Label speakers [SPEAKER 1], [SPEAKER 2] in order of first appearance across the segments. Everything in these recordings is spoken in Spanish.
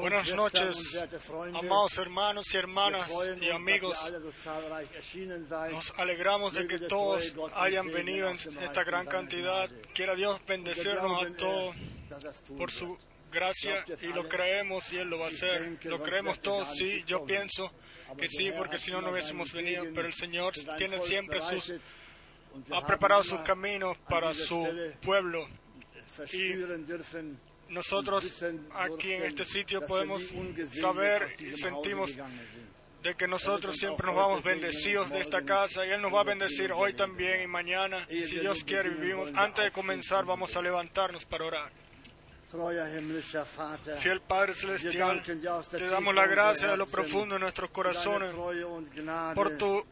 [SPEAKER 1] Buenas noches, amados hermanos y hermanas y amigos. Nos alegramos de que todos hayan venido en esta gran cantidad. Quiera Dios bendecirnos a todos
[SPEAKER 2] tun
[SPEAKER 1] por su gracia y lo creemos y Él lo va a hacer. Lo creemos todos, sí, yo pienso que sí, porque si no, no hubiésemos venido. Pero el Señor tiene siempre sus, ha preparado sus caminos para su pueblo.
[SPEAKER 2] dürfen,
[SPEAKER 1] Nosotros aquí en este sitio podemos saber y sentimos de que nosotros siempre nos vamos bendecidos de esta casa y Él nos va a bendecir hoy también y mañana. Y si Dios quiere, vivimos. Antes de comenzar, vamos a levantarnos para orar. Fiel Padre Celestial, te damos la gracia de lo profundo de nuestros corazones por tu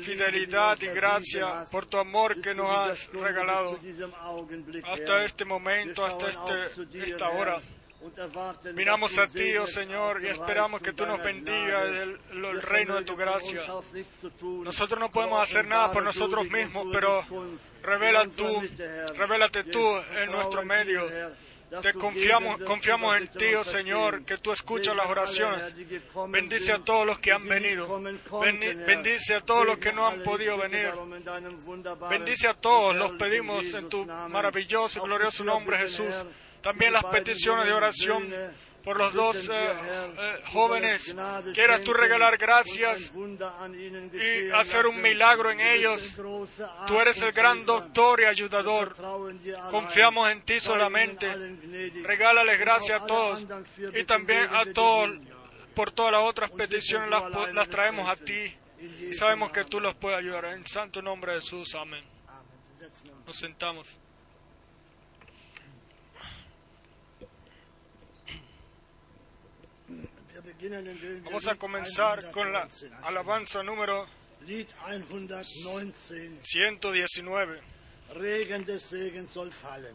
[SPEAKER 1] fidelidad y gracia, por tu amor que nos has regalado hasta este momento, hasta este, esta hora. Miramos a ti, oh Señor, y esperamos que tú nos bendigas el, el reino de tu gracia. Nosotros no podemos hacer nada por nosotros mismos, pero revela tú, revélate tú en nuestro medio. Te confiamos, confiamos en ti, oh Señor, que tú escuchas las oraciones. Bendice a todos los que han venido. Bendi- Bendice a todos los que no han podido venir. Bendice a todos, los pedimos en tu maravilloso y glorioso nombre, Jesús. También las peticiones de oración por los dos eh, eh, jóvenes. Quieras tú regalar gracias y hacer un milagro en ellos. Tú eres el gran doctor y ayudador. Confiamos en ti solamente. Regálales gracias a todos y también a todos por todas las otras peticiones las, las traemos a ti y sabemos que tú los puedes ayudar. En santo nombre de Jesús, amén. Nos sentamos. Vamos a comenzar con la alabanza número
[SPEAKER 2] Lied 119.
[SPEAKER 1] 119.
[SPEAKER 2] Regen des Segens soll fallen.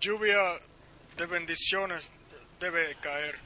[SPEAKER 1] Lluvia de bendiciones debe caer.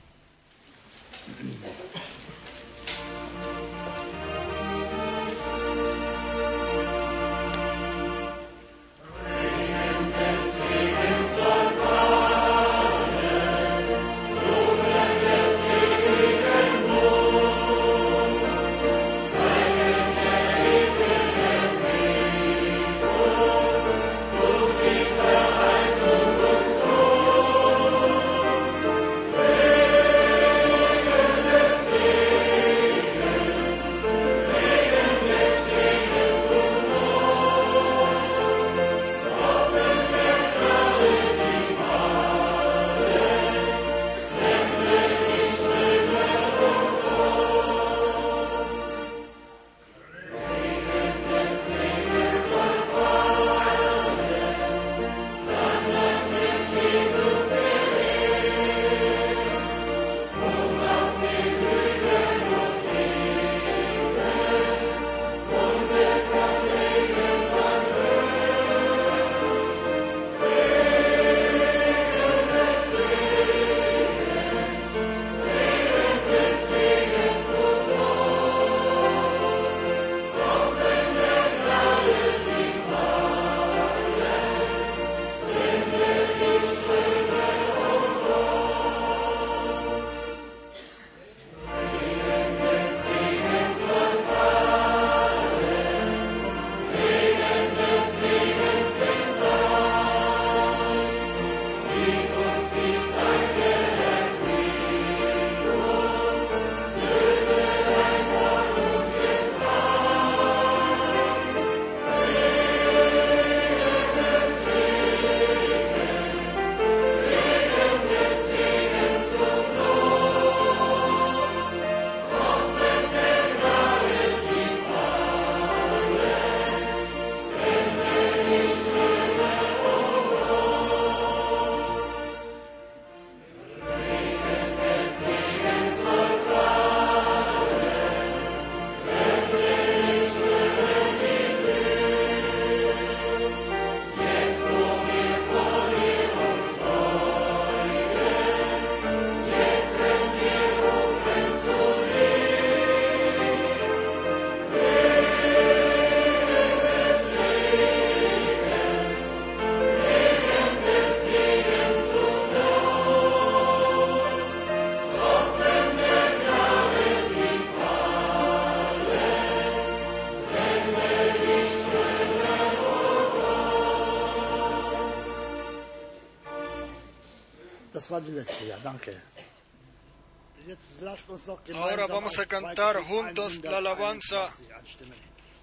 [SPEAKER 1] Ahora vamos a cantar
[SPEAKER 2] 2.
[SPEAKER 1] juntos la alabanza
[SPEAKER 2] 121 anstimmen.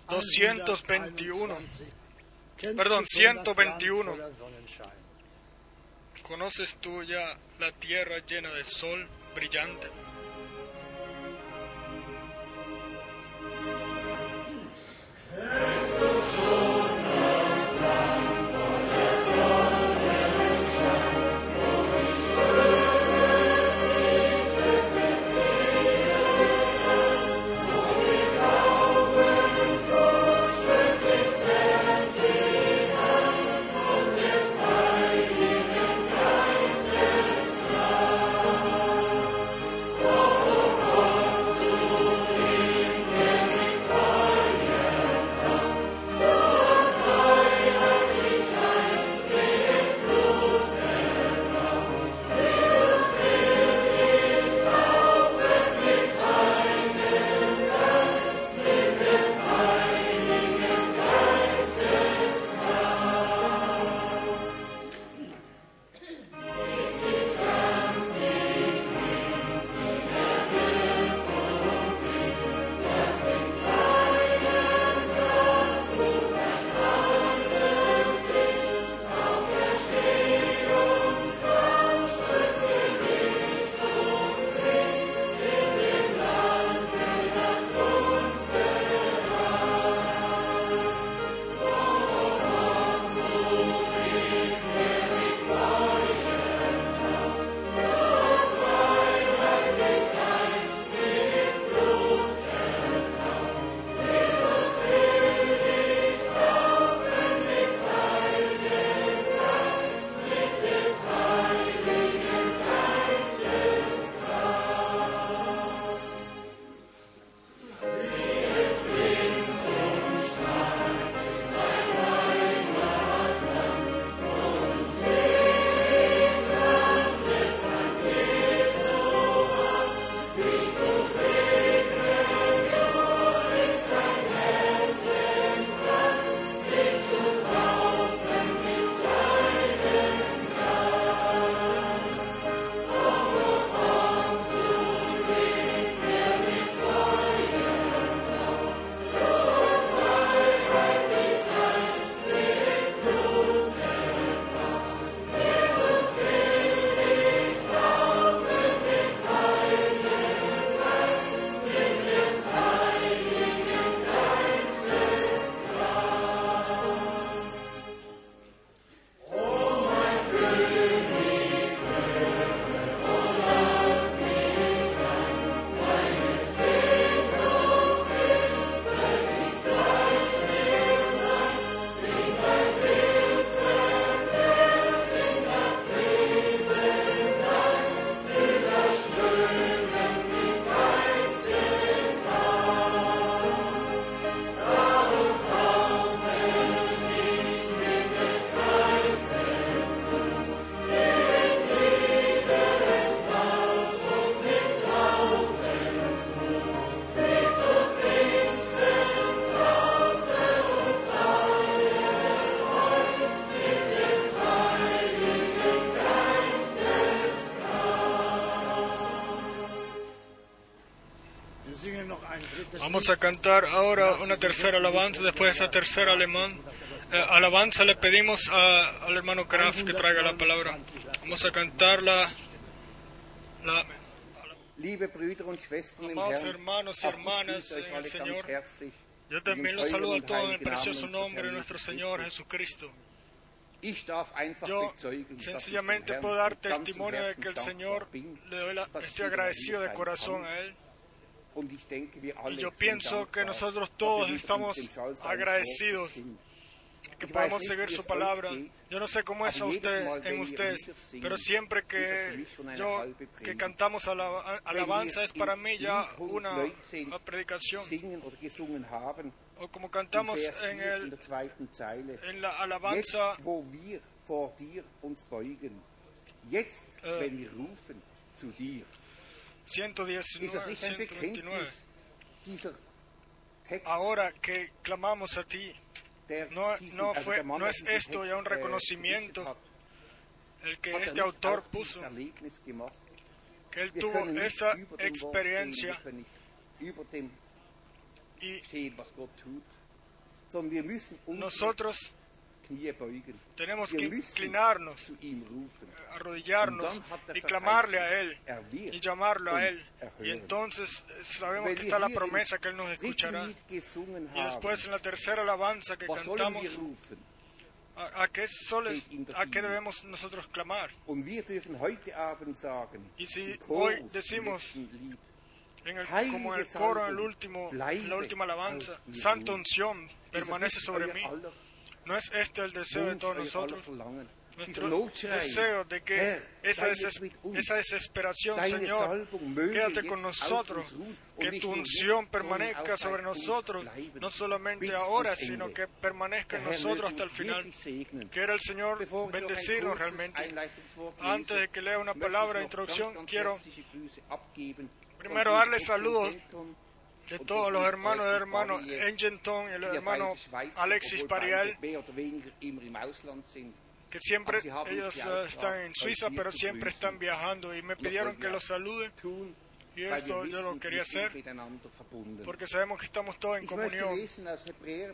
[SPEAKER 1] 221.
[SPEAKER 2] 121. Kennst
[SPEAKER 1] Perdón,
[SPEAKER 2] du schon das Land
[SPEAKER 1] 121.
[SPEAKER 2] voller Sonnenschein?
[SPEAKER 1] ¿Conoces tú ya la tierra llena de sol brillante? Vamos a cantar ahora una tercera alabanza. Después de esa tercera alemán, eh, alabanza le pedimos a- al hermano Graf que traiga la palabra. Vamos a cantar la, la
[SPEAKER 3] Liebe Brüder und Schwestern im
[SPEAKER 1] Amados
[SPEAKER 3] Herrn,
[SPEAKER 1] hermanos y hermanas en el Señor. Yo también los saludo a todos en el precioso nombre de nuestro Señor. Jesucristo. Yo sencillamente puedo dar testimonio de que el Señor le doy la- estoy agradecido de corazón a Él. Y yo pienso que nosotros todos estamos agradecidos que
[SPEAKER 3] nicht,
[SPEAKER 1] seguir su palabra. Yo no sé cómo es a usted, en ustedes, pero siempre que yo que cantamos ala- alabanza es para mí ya una,
[SPEAKER 3] 119
[SPEAKER 1] una predicación. O como cantamos en,
[SPEAKER 3] 4 in
[SPEAKER 1] el, en la alabanza
[SPEAKER 3] jetzt,
[SPEAKER 1] Äh.
[SPEAKER 3] wenn wir rufen zu dir,
[SPEAKER 1] 119,
[SPEAKER 3] das nicht ein
[SPEAKER 1] 129.
[SPEAKER 3] Bekenntnis dieser Text,
[SPEAKER 1] Ahora que clamamos a ti, no- no fue- no es esto ya un
[SPEAKER 3] äh,
[SPEAKER 1] reconocimiento
[SPEAKER 3] el que este autor puso, que él tuvo esa experiencia y nosotros. Tenemos que inclinarnos, arrodillarnos y clamarle a Él y llamarlo a Él. Y entonces eh, sabemos que está la promesa que Él nos escuchará. Y después en la tercera alabanza que cantamos? ¿a, a qué, soles, ¿a qué debemos nosotros clamar? Y si hoy
[SPEAKER 1] im
[SPEAKER 3] decimos, En el, como en el coro, en, el último, la última alabanza, Santa unción permanece sobre mí. ¿No es este el deseo de todos nosotros? Nuestro deseo de que
[SPEAKER 1] Herr,
[SPEAKER 3] esa, esa desesperación, Señor, quédate con nosotros, que tu unción permanezca sobre nosotros, no solamente ahora, sino que permanezca en nosotros hasta el final. Quiera el Señor bendecirnos realmente. Antes de que lea una palabra de introducción, quiero primero darle saludos de todos los hermanos hermanos
[SPEAKER 1] Barrier,
[SPEAKER 3] Engenton y el hermano Alexis Parial, que siempre ellos eh, están en Suiza, pero siempre están viajando y me pidieron que los salude y esto yo lo quería hacer porque sabemos que estamos todos en comunión.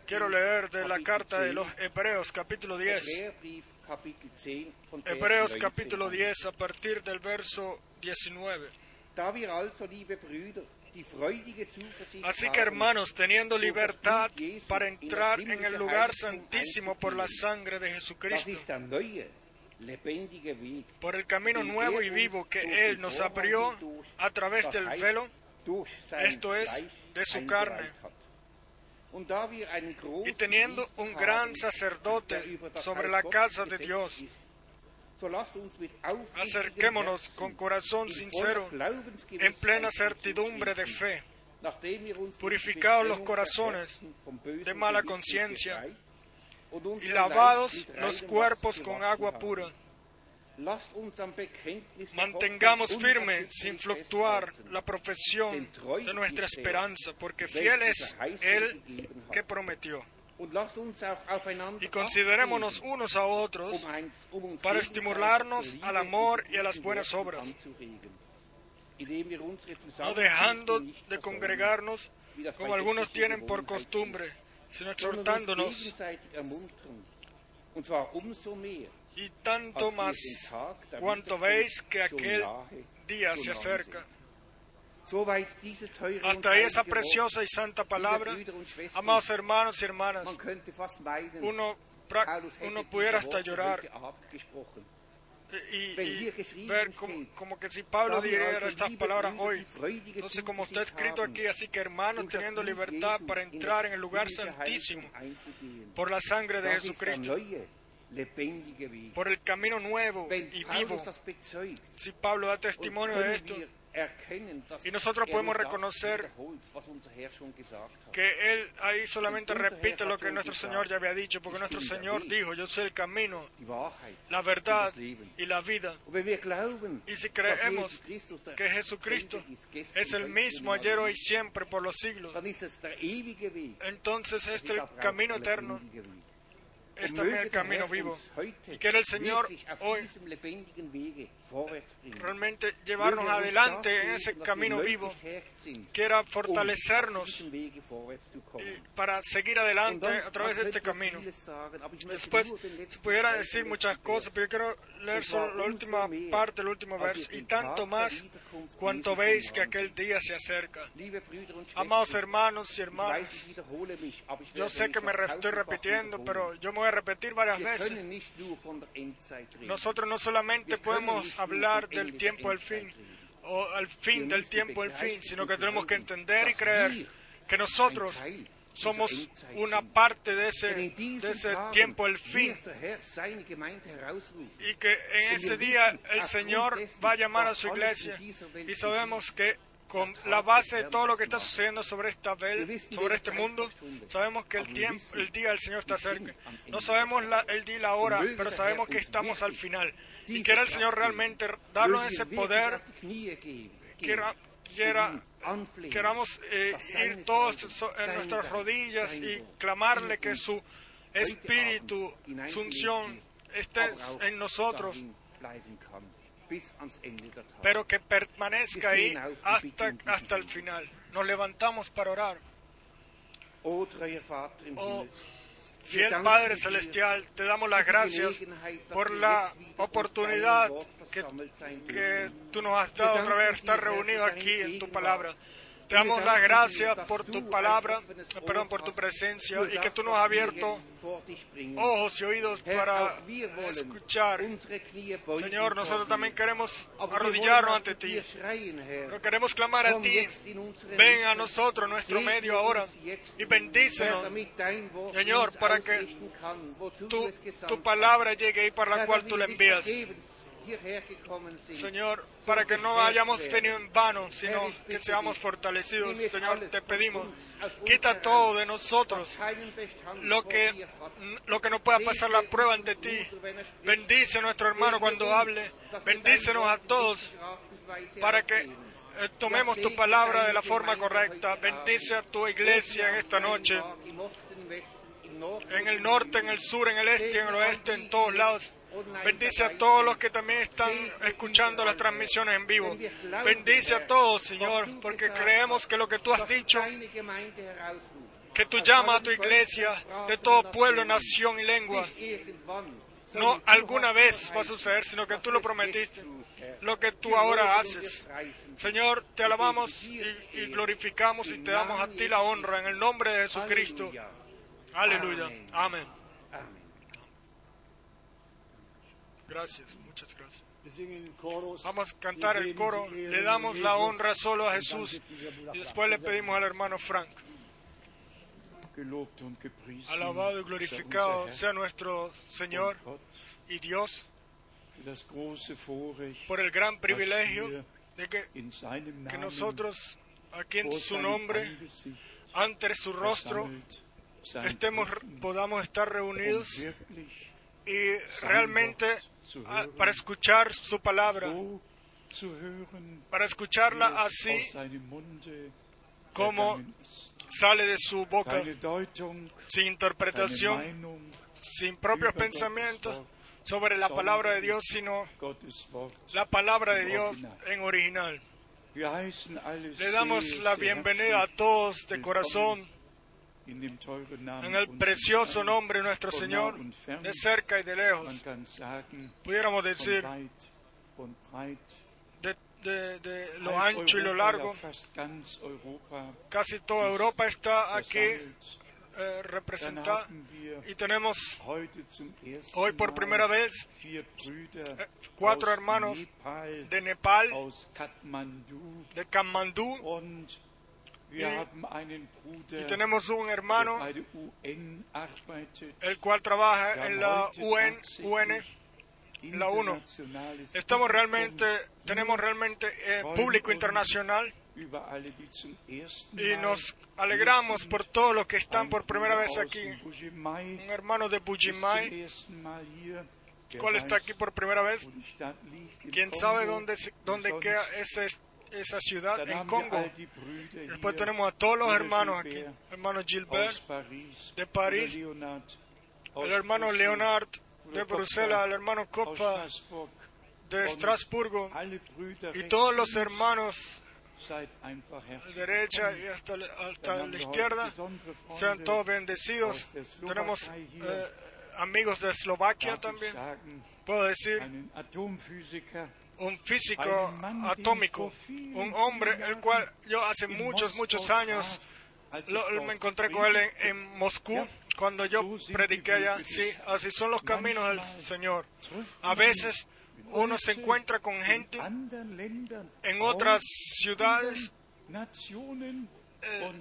[SPEAKER 3] Quiero leer de la carta de
[SPEAKER 1] 10,
[SPEAKER 3] los Hebreos, capítulo 10.
[SPEAKER 1] Hebräerbrief, Kapitel 10, von Vers
[SPEAKER 3] Hebreos
[SPEAKER 1] 19
[SPEAKER 3] capítulo
[SPEAKER 1] an.
[SPEAKER 3] 10 a partir del verso 19. Así que hermanos, teniendo libertad para entrar en el lugar santísimo por la sangre de Jesucristo, por el camino nuevo y vivo que Él nos abrió a través del velo, esto es, de su carne. y teniendo un gran sacerdote sobre la casa de Dios, acerquémonos con corazón
[SPEAKER 1] in
[SPEAKER 3] sincero, en plena certidumbre de fe, purificados los corazones de mala conciencia y lavados los cuerpos con agua pura. Mantengamos firme, sin fluctuar, la profesión de nuestra
[SPEAKER 1] er,
[SPEAKER 3] esperanza, porque fiel es Él que prometió. Y considerémonos unos a otros
[SPEAKER 1] um um
[SPEAKER 3] para estimularnos al amor y a las buenas obras, no dejando de congregarnos como algunos tienen por costumbre, sino exhortándonos y tanto más cuanto veis que aquel día se acerca. Hasta ahí esa preciosa y santa palabra, amados hermanos y hermanas, uno, uno pudiera hasta llorar. y, y ver como, como que si Pablo dijera estas palabras hoy. Entonces, como está escrito aquí, así que hermanos, teniendo libertad para entrar en el lugar santísimo por la sangre de Jesucristo, por el camino nuevo y vivo. Si Pablo da testimonio de esto, Y nosotros
[SPEAKER 1] er
[SPEAKER 3] podemos reconocer que él ahí solamente repite lo que nuestro Señor ya había dicho, porque nuestro Señor dijo, yo soy el camino, la verdad y la vida. Y si creemos que Jesucristo es el mismo ayer, hoy y siempre, por los siglos, entonces
[SPEAKER 1] Es
[SPEAKER 3] este camino eterno es también el camino vivo. Y quiere el Señor hoy realmente llevarnos adelante en ese camino vivo, quiera fortalecernos para seguir adelante a través de este camino. Después se
[SPEAKER 1] letzten
[SPEAKER 3] pudiera decir muchas
[SPEAKER 1] letzten
[SPEAKER 3] cosas, pero yo quiero leer solo la última parte, el último verso. Y tanto más cuanto veis que aquel día se acerca. Amados hermanos y hermanas, yo sé que me estoy repitiendo, pero yo me voy a repetir varias veces. Nosotros no solamente podemos hablar del tiempo del fin o al fin del tiempo del fin, sino que tenemos que entender y creer que nosotros somos una parte de ese, de ese tiempo del fin. Y que en ese día el Señor
[SPEAKER 1] dessen,
[SPEAKER 3] va a llamar a su iglesia y sabemos que con la base de todo lo que está sucediendo sobre esta sobre este mundo, sabemos que el tiempo, el día del Señor está cerca. No sabemos la- el día y la hora, pero sabemos que estamos al final. Y quiera el Señor realmente darnos ese poder, quiera, quiera queramos eh, ir todos en nuestras rodillas y clamarle que su espíritu, su unción esté en nosotros
[SPEAKER 1] pero que permanezca ahí hasta, hasta el final. Nos levantamos para orar. Oh,
[SPEAKER 3] Himmel,
[SPEAKER 1] fiel Padre Celestial, te damos las gracias por la oportunidad que, que tú nos has dado otra vez estar reunidos aquí en tu palabra. Te damos las gracias por tu palabra, perdón, por tu presencia y que tú nos has abierto ojos y oídos para escuchar. Señor, nosotros también queremos arrodillarnos ante ti. Pero queremos clamar a ti. Ven a nosotros, nuestro medio ahora, y bendícenos, Señor, para que tu, tu palabra llegue ahí para la cual tú la envías. Señor, para que no hayamos tenido en vano, sino que seamos fortalecidos. Señor, te pedimos, quita todo de nosotros lo que, lo que no pueda pasar la prueba ante ti. Bendice a nuestro hermano cuando hable. Bendícenos a todos para que eh, tomemos tu palabra de la forma correcta. Bendice a tu iglesia en esta noche, en el norte, en el sur, en el este, en el oeste, en todos lados. Bendice a todos los que también están escuchando las transmisiones en vivo. Bendice a todos, Señor, porque creemos que lo que tú has dicho, que tú llamas a tu iglesia de todo pueblo, nación y lengua, no alguna vez va a suceder, sino que tú lo prometiste, lo que tú ahora haces. Señor, te alabamos y, y glorificamos y te damos a ti la honra en el nombre de Jesucristo. Aleluya. Amén. Gracias, muchas gracias. Vamos a cantar el coro, le damos la honra solo a Jesús y después le pedimos al hermano Frank. Alabado y glorificado sea nuestro Señor y Dios por el gran privilegio de que, que nosotros aquí en su nombre, ante su rostro, estemos, podamos estar reunidos y realmente Ah, para escuchar su palabra, para escucharla
[SPEAKER 4] es
[SPEAKER 1] así como sale de su boca, sin interpretación, sin propios pensamientos sobre la palabra de Dios, sino la palabra de Dios en original. Le damos la bienvenida a todos de corazón en el precioso nombre de nuestro Señor, de cerca y de lejos. Pudiéramos decir, de, de- de lo ancho y lo largo, casi toda Europa está aquí eh, representada y tenemos hoy por primera vez eh, cuatro hermanos
[SPEAKER 4] Nepal,
[SPEAKER 1] de Nepal, de
[SPEAKER 4] wir
[SPEAKER 1] Y- y tenemos un hermano el cual trabaja en la UN, UN. la UNO.
[SPEAKER 4] internationales
[SPEAKER 1] Estamos
[SPEAKER 4] Publikum
[SPEAKER 1] realmente, tenemos realmente eh, público internacional y nos alegramos por todos los que están por primera vez aquí. Un hermano de Bujimai, cual está aquí por primera vez. ¿Quién sabe dónde, dónde queda ese- esa ciudad en Congo? Después tenemos a todos los hermanos aquí. Hermano Gilbert, de París, el hermano Leonard de Bruselas, el hermano
[SPEAKER 4] Straßburg.
[SPEAKER 1] de Estrasburgo y todos los hermanos derecha y hasta, hasta la izquierda. Sean todos bendecidos. Tenemos eh, amigos de Eslovaquia también. Puedo decir, un físico atómico, un hombre el cual yo hace muchos, muchos años lo- me encontré con él en, Moscú cuando yo prediqué allá. Sí, así son los caminos del Señor. A veces uno se encuentra con gente en otras ciudades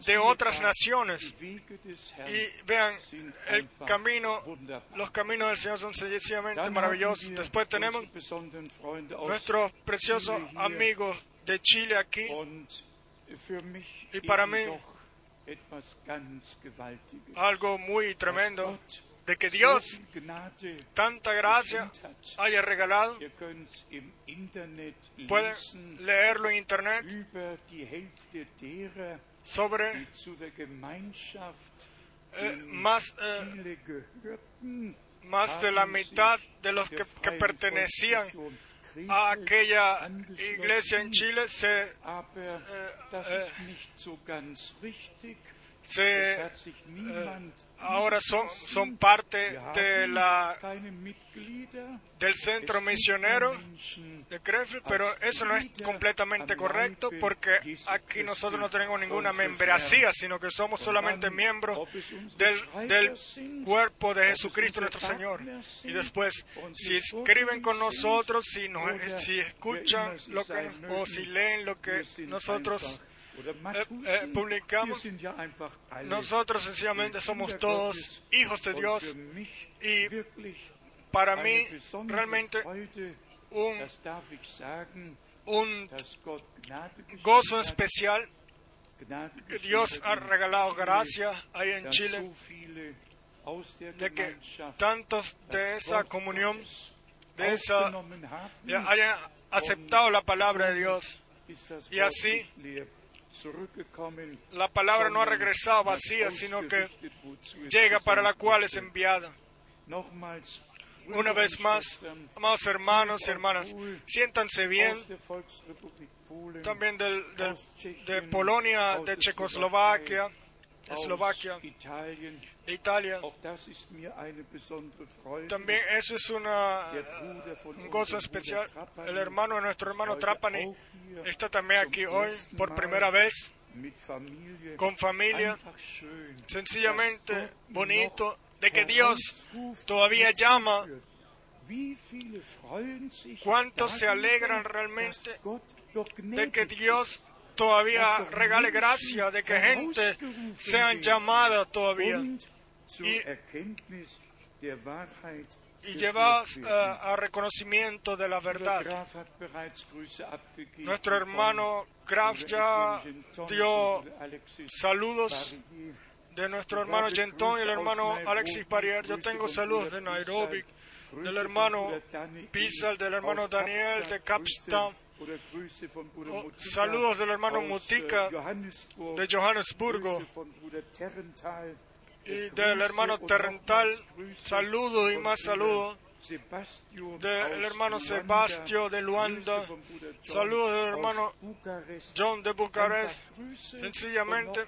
[SPEAKER 1] de otras naciones. Y vean, el camino, los caminos del Señor son sencillamente maravillosos. Después tenemos nuestros preciosos amigos de Chile aquí. Y para mí-. Algo muy tremendo de que Dios tanta gracia haya regalado. Pueden leerlo en internet sobre eh, más, eh,
[SPEAKER 4] más de la mitad de los que, que pertenecían a aquella iglesia en Chile se, se
[SPEAKER 5] niemand
[SPEAKER 4] ahora son, son parte de la, del centro misionero de Krefeld, pero eso no es completamente correcto porque aquí nosotros no tenemos ninguna membresía, sino que somos solamente miembros del, del cuerpo de Jesucristo nuestro Señor. Y después, si escriben con nosotros, si, nos, si escuchan lo que, o si leen lo que nosotros eh, eh, publicamos, nosotros sencillamente somos todos hijos de Dios. Y para mí, realmente un, gozo especial que Dios ha regalado gracia ahí en Chile, de que tantos de esa comunión, de esa, hayan aceptado la palabra de Dios. y así, La palabra no ha regresado vacía, sino que llega para la cual es enviada. Una vez más, amados hermanos y hermanas, siéntanse bien, también del, de Polonia, de Checoslovaquia, Eslovaquia. De Italia. También eso es una, un gozo especial. El hermano de nuestro hermano Trapani está también aquí hoy por primera vez, con familia, sencillamente bonito, de que Dios todavía llama. ¿Cuántos se alegran realmente de que Dios todavía regale gracia, de que gente sean llamadas todavía y- y eh, a reconocimiento de la verdad. Nuestro hermano Graf ya dio saludos de nuestro hermano Gentón y el hermano Alexis Barrier. Yo tengo saludos de Nairobi, del hermano Pizal, del hermano Daniel de Capstown, Oh, saludos del hermano Mutika de Johannesburgo y del hermano Terrental. Saludos y más saludos del hermano Sebastio de Luanda. Saludos del hermano John de Bucarest. Sencillamente,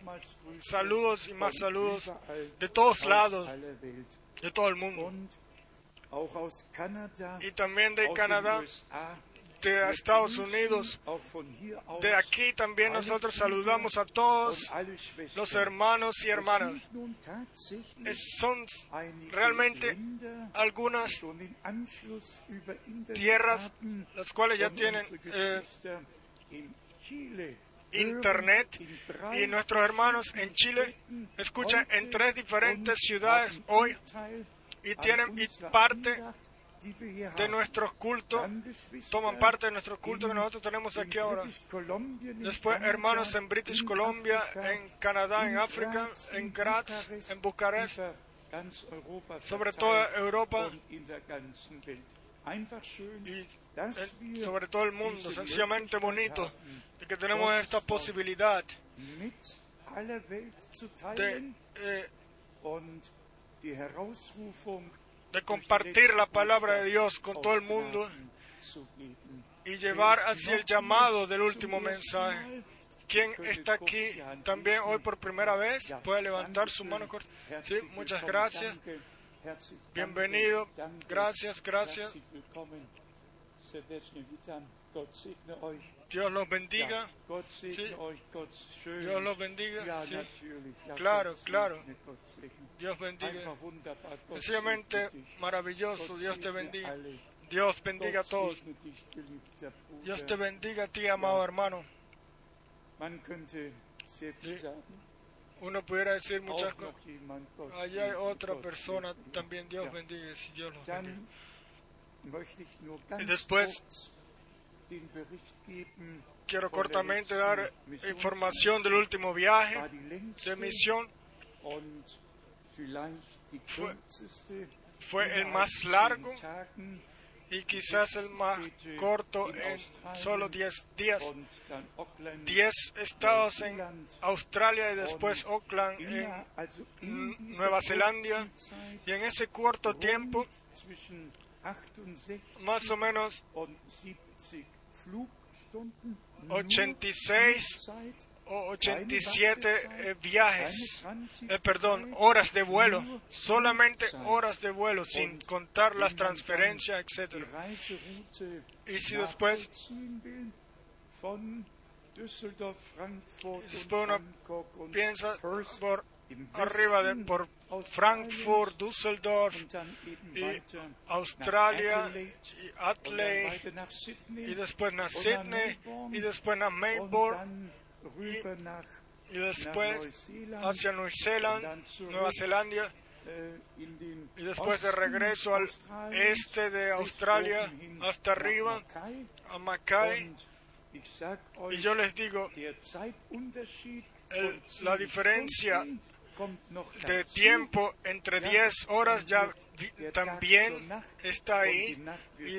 [SPEAKER 4] saludos y más saludos de todos lados, de todo el mundo. Y también de Canadá, de Estados Unidos. De aquí también nosotros saludamos a todos los hermanos y hermanas. Son realmente algunas tierras las cuales ya tienen eh, internet y nuestros hermanos en Chile escuchan en tres diferentes ciudades hoy y tienen y parte de nuestros cultos, toman parte de nuestros cultos que nosotros tenemos aquí ahora. Después hermanos en British Columbia, en Canadá, en África, en Graz, en Bucarest, sobre toda Europa y sobre todo el mundo. Sencillamente bonito de que tenemos esta posibilidad de, eh, de compartir la palabra de Dios con todo el mundo y llevar hacia el llamado del último mensaje. ¿Quién está aquí también hoy por primera vez? Puede levantar su mano. corta. Sí, muchas gracias. Bienvenido. Gracias, gracias. Dios los bendiga. Dios los bendiga. Sí. Claro, claro. Dios bendiga. Sencillamente maravilloso. Dios te bendiga. Dios bendiga a todos. Dios te bendiga a ti, amado hermano. Sí. Uno pudiera decir muchas cosas. Allá hay otra persona, también Dios bendiga, si Dios los bendiga.
[SPEAKER 5] Ganz
[SPEAKER 4] después Quiero cortamente dar información del último viaje de misión. Fue- Fue el más largo y quizás el más corto en solo 10 días. 10 estados en Australia y después Auckland en Nueva Zelanda. Y en ese corto tiempo, más o menos 86 o 87 eh, viajes, eh, perdón, horas de vuelo, solamente horas de vuelo, sin contar las transferencias, etc. Y si después, después uno piensa por arriba de por Frankfurt, Düsseldorf y Australia y y después a Sydney y después a Melbourne y, después hacia Nueva Zelanda, Nueva Zelanda y después de regreso al este de Australia hasta arriba a Mackay y yo les digo la diferencia de tiempo entre 10 horas ya también está ahí y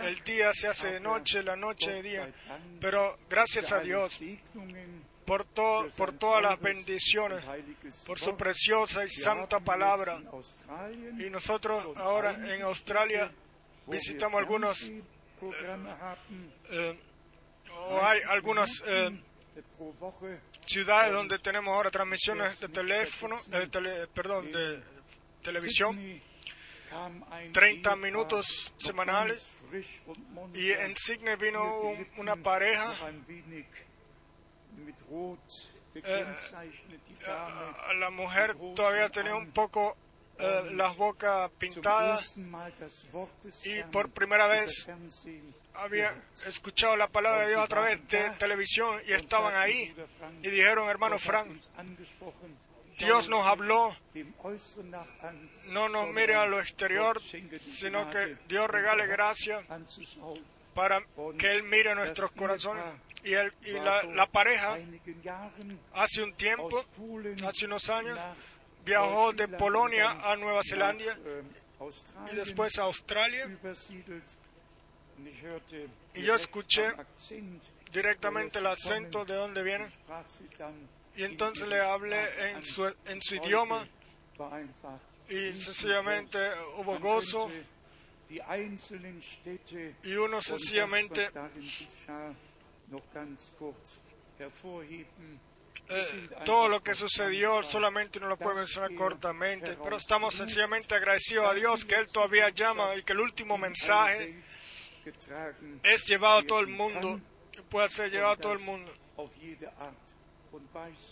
[SPEAKER 4] el día se hace de noche, la noche de día. Pero gracias a Dios por, to- por todas las bendiciones, por su preciosa y santa palabra. Y nosotros ahora en Australia visitamos algunos, eh, o hay algunas eh, ciudades donde tenemos ahora transmisiones de teléfono, de tele- perdón, de televisión, 30 minutos semanales. Y en Sydney vino un- una pareja,
[SPEAKER 5] Eh,
[SPEAKER 4] a la mujer todavía tenía un poco eh, las bocas pintadas. y por primera vez había escuchado la palabra de Dios a través de televisión y estaban ahí y dijeron, hermano Frank, Dios nos habló, no nos mire a lo exterior, sino que Dios regale gracia para que Él mire nuestros corazones. Y, él, y la, la pareja hace un tiempo, hace unos años, viajó de Polonia a Nueva Zelanda y después a Australia
[SPEAKER 5] Y yo escuché
[SPEAKER 4] directamente el acento de donde viene. Y entonces le hablé en su, idioma. Y sencillamente hubo gozo. Y uno sencillamente eh, todo lo que sucedió solamente no lo puede mencionar cortamente, pero estamos sencillamente agradecidos a Dios que Él todavía llama y que el último mensaje es llevado a todo el mundo, que pueda ser llevado a todo el mundo.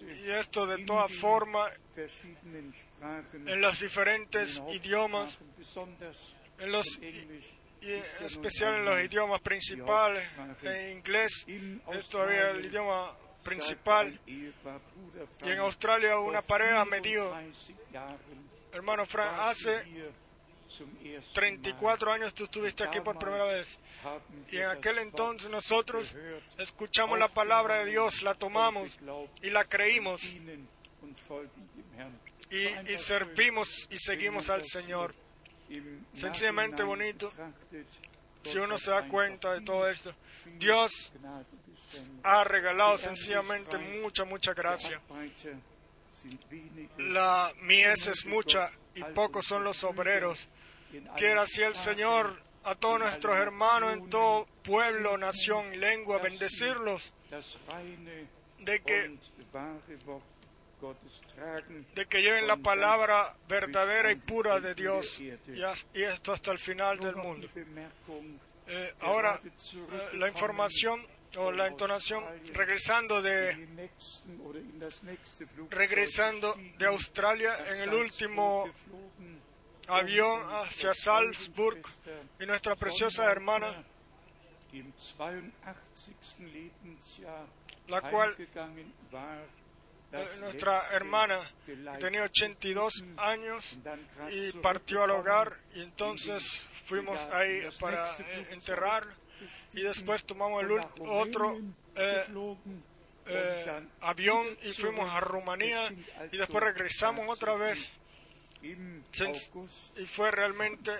[SPEAKER 4] Y esto de toda forma, en los diferentes idiomas, en los, y en especial en los idiomas principales, en inglés es todavía el idioma principal. Y en Australia una pareja me dijo, hermano Frank, hace 34 años tú estuviste aquí por primera vez. Y en aquel entonces nosotros escuchamos la palabra de Dios, la tomamos y la creímos y, servimos y seguimos al Señor. Sencillamente bonito. Si uno se da cuenta de todo esto, Dios ha regalado sencillamente mucha, mucha gracia. La mies es mucha y pocos son los obreros. Quiera así el Señor a todos nuestros hermanos en todo pueblo, nación y lengua, bendecirlos de que, de que lleven la palabra verdadera y pura de Dios y, esto hasta el final del mundo. Eh, ahora, eh, la información o la entonación, regresando de, regresando de Australia en el último avión hacia Salzburg y nuestra preciosa hermana, la cual, eh, nuestra hermana, tenía 82 años y partió al hogar y entonces fuimos ahí para eh, enterrarla y después tomamos el otro eh, avión y fuimos a Rumanía y después regresamos otra vez y fue realmente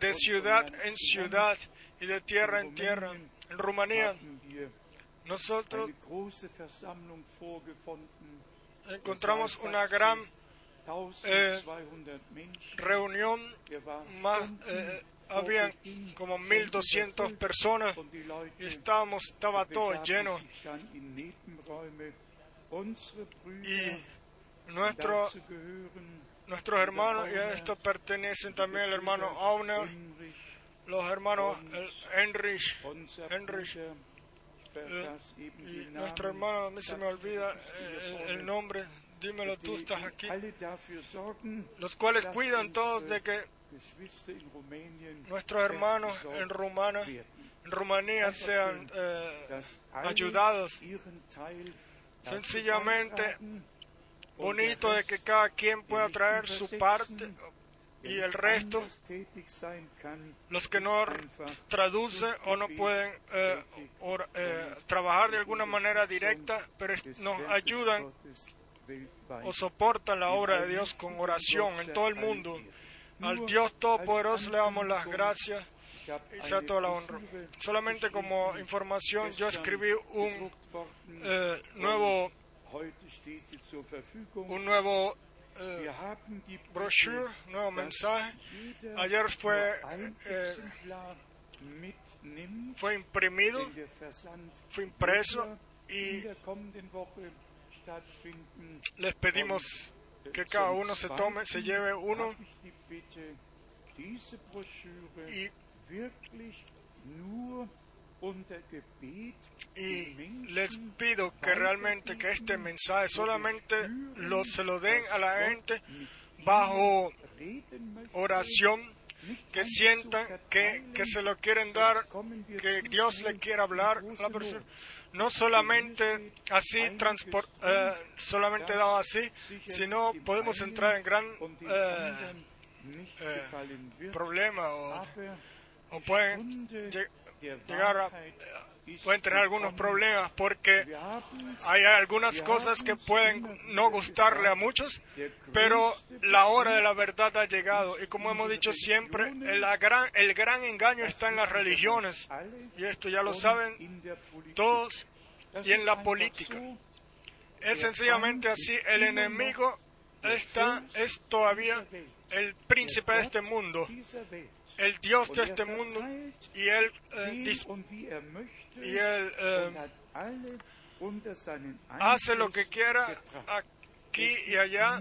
[SPEAKER 4] de ciudad en ciudad y de tierra en tierra. En Rumanía nosotros encontramos una gran eh, reunión, más, eh, habían como 1200 personas y estábamos, estaba todo lleno. Y nuestro, nuestros hermanos, y a esto pertenecen también el hermano Auner, los hermanos Henrich eh, y nuestro hermano, a mí se me olvida el, el nombre, dímelo tú, estás aquí, los cuales cuidan todos de que nuestros hermanos en Rumana, en Rumanía sean eh, ayudados. Sencillamente bonito de que cada quien pueda traer su parte y el resto, los que no traducen o no pueden eh, eh, trabajar de alguna manera directa, pero nos ayudan o soportan la obra de Dios con oración en todo el mundo. Al Dios Todopoderoso le damos las gracias y sea toda la honra. Solamente como información, yo escribí un eh, nuevo un nuevo eh, brochure, nuevo mensaje. Ayer fue eh, fue imprimido, fue impreso y les pedimos que cada uno se tome, se lleve uno y, y les pido que realmente que este mensaje solamente lo, se lo den a la gente bajo oración que sientan que, que se lo quieren dar, que Dios le quiera hablar a la persona. no solamente así, eh, solamente dado así, sino podemos entrar en gran eh, eh, problema o, o pueden llegar a pueden tener algunos problemas porque hay algunas cosas que pueden no gustarle a muchos, pero la hora de la verdad ha llegado. Y como hemos dicho siempre, el gran, el gran engaño está en las religiones. Y esto ya lo saben todos y en la política. Es sencillamente así, el enemigo está, es todavía el príncipe de este mundo el Dios de este mundo y Él, eh, y él eh, hace lo que quiera aquí y allá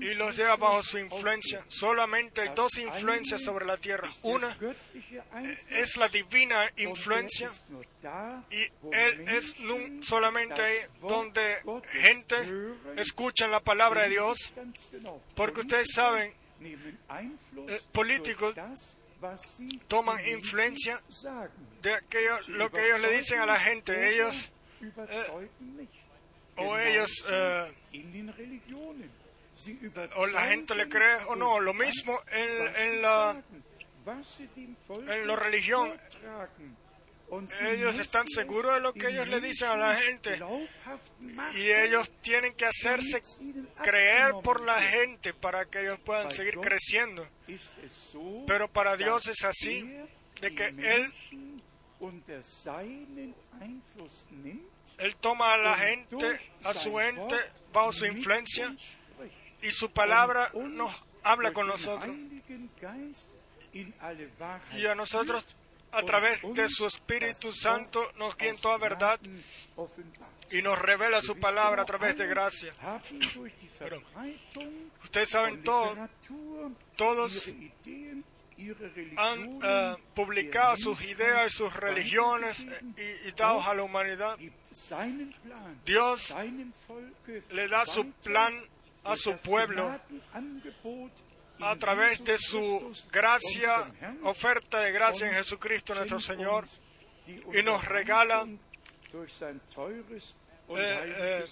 [SPEAKER 4] y los lleva bajo su influencia. Solamente hay dos influencias sobre la tierra. Una es la divina influencia y Él es solamente ahí donde gente escucha la palabra de Dios, porque ustedes saben eh, políticos toman influencia de aquello, lo que ellos le dicen a la gente. Ellos eh, o ellos eh, o la gente le cree o no. Lo mismo en, en la en la religión ellos están seguros de lo que ellos le dicen a la gente y ellos tienen que hacerse creer por la gente para que ellos puedan seguir creciendo. Pero para Dios es así, de que Él, Él toma a la gente, a su ente, bajo su influencia y su palabra nos habla con nosotros. Y a nosotros a través de su Espíritu Santo nos guía en toda verdad y nos revela su palabra a través de gracia. ustedes saben todo, todos han eh, publicado sus ideas y sus religiones y, y dados a la humanidad. Dios le da su plan a su pueblo a través de su gracia, oferta de gracia en Jesucristo nuestro Señor, y nos regala eh, eh,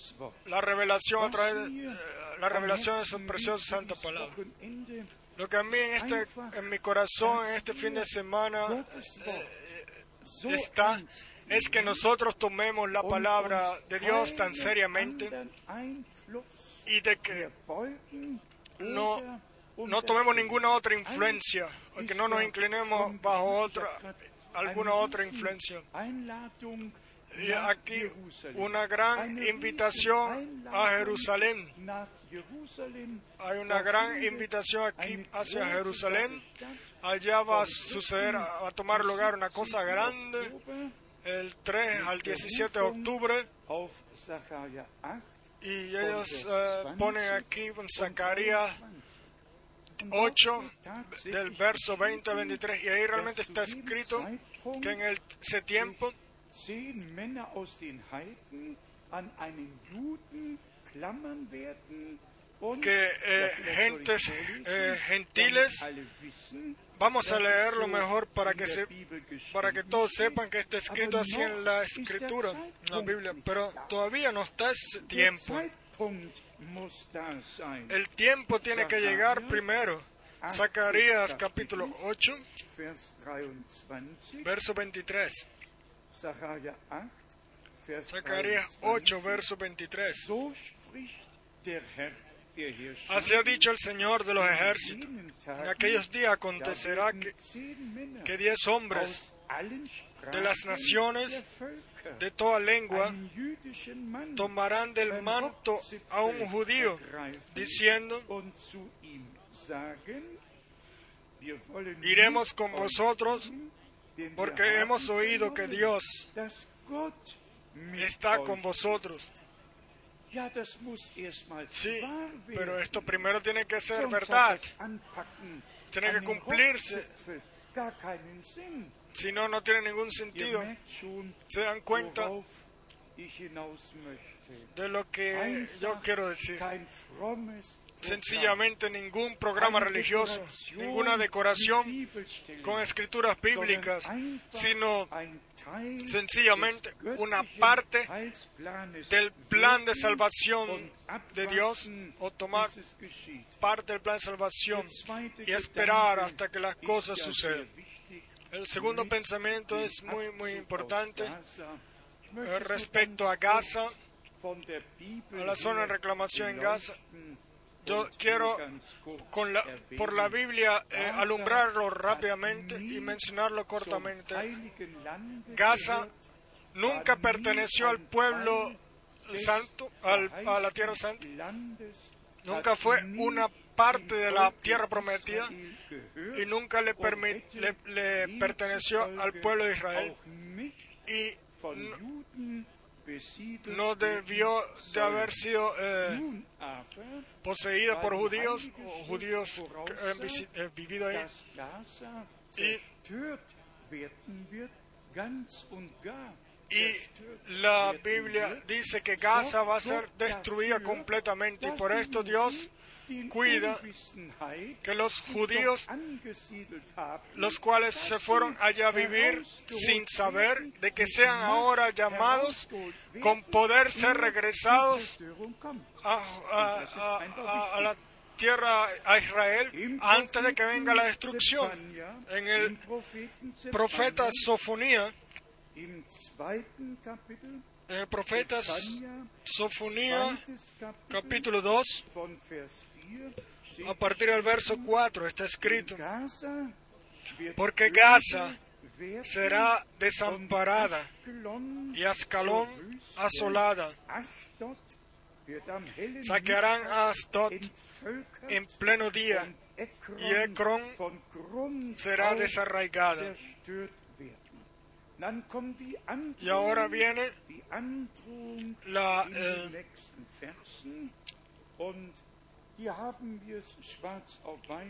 [SPEAKER 4] la revelación a través de, eh, la revelación de su preciosa santa palabra. Lo que a mí en, este, en mi corazón en este fin de semana está es que nosotros tomemos la palabra de Dios tan seriamente y de que no no tomemos ninguna otra influencia, que no nos inclinemos bajo otra, alguna otra influencia. Y aquí una gran invitación a Jerusalén. Hay una gran invitación aquí hacia Jerusalén. Allá va a suceder, va a tomar lugar una cosa grande el 3 al 17 de octubre. Y ellos eh, ponen aquí en Zacarías 8 del verso 20 al 23 y ahí realmente está escrito que en el, ese tiempo que eh, gentes eh, gentiles vamos a leerlo mejor para que se, para que todos sepan que está escrito así en la escritura en la Biblia. pero todavía no está ese tiempo el tiempo tiene que llegar primero Zacarías capítulo 8 verso 23 Zacarías 8, verso 23. Así ha dicho el Señor de los ejércitos. En aquellos días acontecerá que, que diez hombres de las naciones de toda lengua tomarán del manto a un judío, diciendo, iremos con vosotros porque hemos oído que Dios está con vosotros. Sí, pero esto primero tiene que ser verdad. Tiene que cumplirse. Si no, no tiene ningún sentido. ¿Se dan cuenta de lo que yo quiero decir? sencillamente ningún programa religioso, ninguna decoración con escrituras bíblicas, sino sencillamente una parte del plan de salvación de Dios o tomar parte del plan de salvación y esperar hasta que las cosas sucedan. El segundo pensamiento es muy, muy importante respecto a Gaza, a la zona de reclamación en Gaza. Yo quiero con la, por la Biblia eh, alumbrarlo rápidamente y mencionarlo cortamente. Gaza nunca perteneció al pueblo santo, al, a la tierra santa. Nunca fue una parte de la tierra prometida y nunca le, le, le perteneció al pueblo de Israel. Y no debió de haber sido eh, poseída por judíos o judíos que han vivido ahí. Y, la Biblia dice que Gaza va a ser destruida completamente y por esto Dios cuida que los judíos, los cuales se fueron allá a vivir sin saber de que sean ahora llamados con poder ser regresados a, la tierra a Israel antes de que venga la destrucción. En el profeta Sofonía, en el profeta Sofonía, capítulo 2, a partir del verso 4 está escrito, porque Gaza será desamparada y Ascalón asolada. Saquearán a Astot en pleno día y Ekron será desarraigada. Y ahora viene la, eh,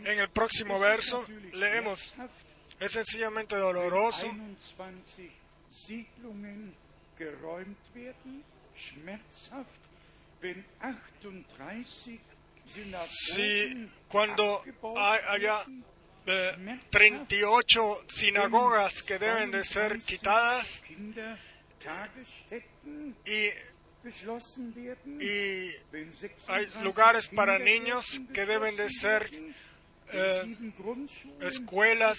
[SPEAKER 4] en el próximo verso leemos, es sencillamente doloroso. si cuando hay allá 38 sinagogas que deben de ser quitadas y y hay lugares para niños que deben de ser eh, escuelas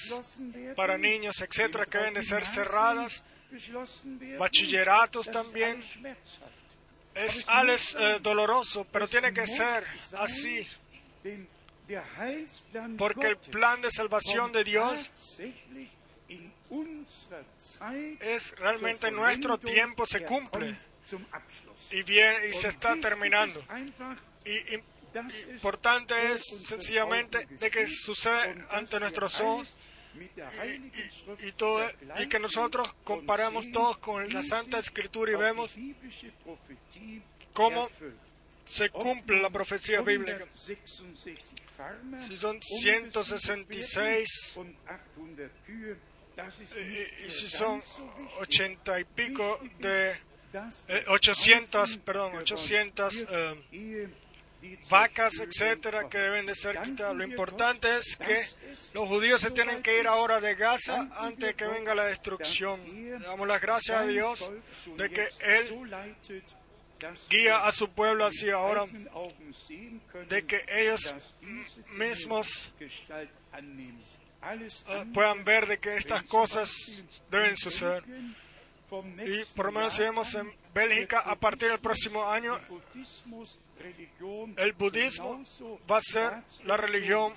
[SPEAKER 4] para niños, etcétera, que deben de ser cerradas, bachilleratos también. Es, alles, eh, doloroso, pero tiene que ser así. porque el plan de salvación de Dios es realmente en nuestro tiempo se cumple. Y, viene, y se está terminando. Y, y- importante es sencillamente de que sucede ante nuestros ojos y, y- todo, y que nosotros
[SPEAKER 1] sehen,
[SPEAKER 4] todos con la Santa Escritura y vemos cómo se cumple la profecía bíblica.
[SPEAKER 1] 166 Farmer,
[SPEAKER 4] Si son
[SPEAKER 1] um
[SPEAKER 4] 166
[SPEAKER 1] und 800 Kühe, das ist
[SPEAKER 4] y, y si son
[SPEAKER 1] so wichtig.
[SPEAKER 4] 80 y pico de eh,
[SPEAKER 1] das
[SPEAKER 4] 800,
[SPEAKER 1] Außen
[SPEAKER 4] perdón,
[SPEAKER 1] gewonnen
[SPEAKER 4] 800
[SPEAKER 1] wird,
[SPEAKER 4] eh, vacas, etcétera, que deben de ser quitadas. Lo importante es que los judíos se tienen que ir ahora de Gaza antes de que venga la destrucción. damos las gracias a Dios de que Él guía a su pueblo así ahora, de que ellos mismos eh, puedan ver de que estas cosas deben suceder. Y por lo menos vemos en Bélgica, a partir del próximo año, el budismo va a ser la religión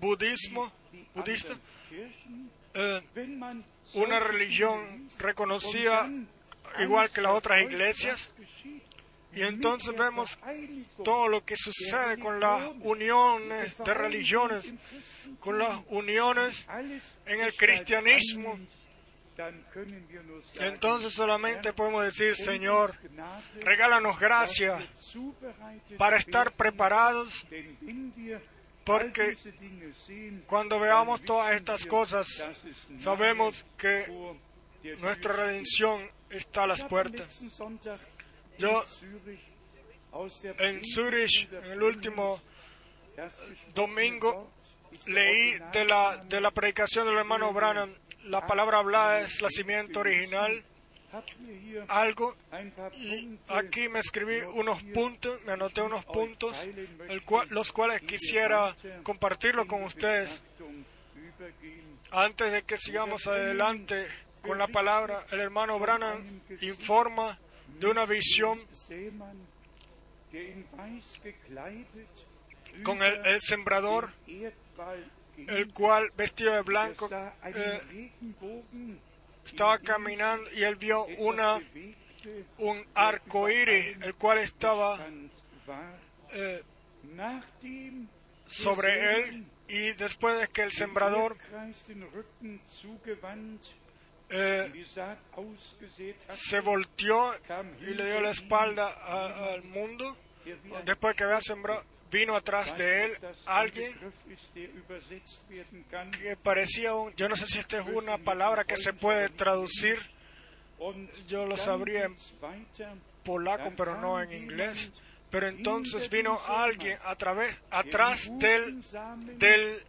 [SPEAKER 4] budismo, budista, eh, una religión reconocida igual que las otras iglesias, y entonces vemos todo lo que sucede con las uniones de religiones, con las uniones en el cristianismo. Entonces solamente podemos decir, Señor, regálanos gracia para estar preparados porque cuando veamos todas estas cosas, sabemos que nuestra redención está a las puertas. Yo En Zurich, en el último domingo, leí de la, de la predicación del hermano Branham, la palabra hablada es la simiente original, algo, y aquí me escribí unos puntos, me anoté unos puntos, los cuales quisiera compartirlo con ustedes antes de que sigamos adelante con la palabra. El hermano Branham informa de una visión con el, sembrador. El cual vestido de
[SPEAKER 1] Er
[SPEAKER 4] blanco eh, estaba caminando y él vio una, un arco iris, el cual estaba eh, sobre él y después de que el sembrador eh, se volteó y le dio la espalda a- al mundo,
[SPEAKER 1] ein
[SPEAKER 4] después que había sembrado, vino atrás de él alguien que parecía un, yo no sé si esta es una palabra que se puede traducir. Yo lo sabría en polaco, pero no en inglés. Pero entonces vino alguien a través, atrás del, del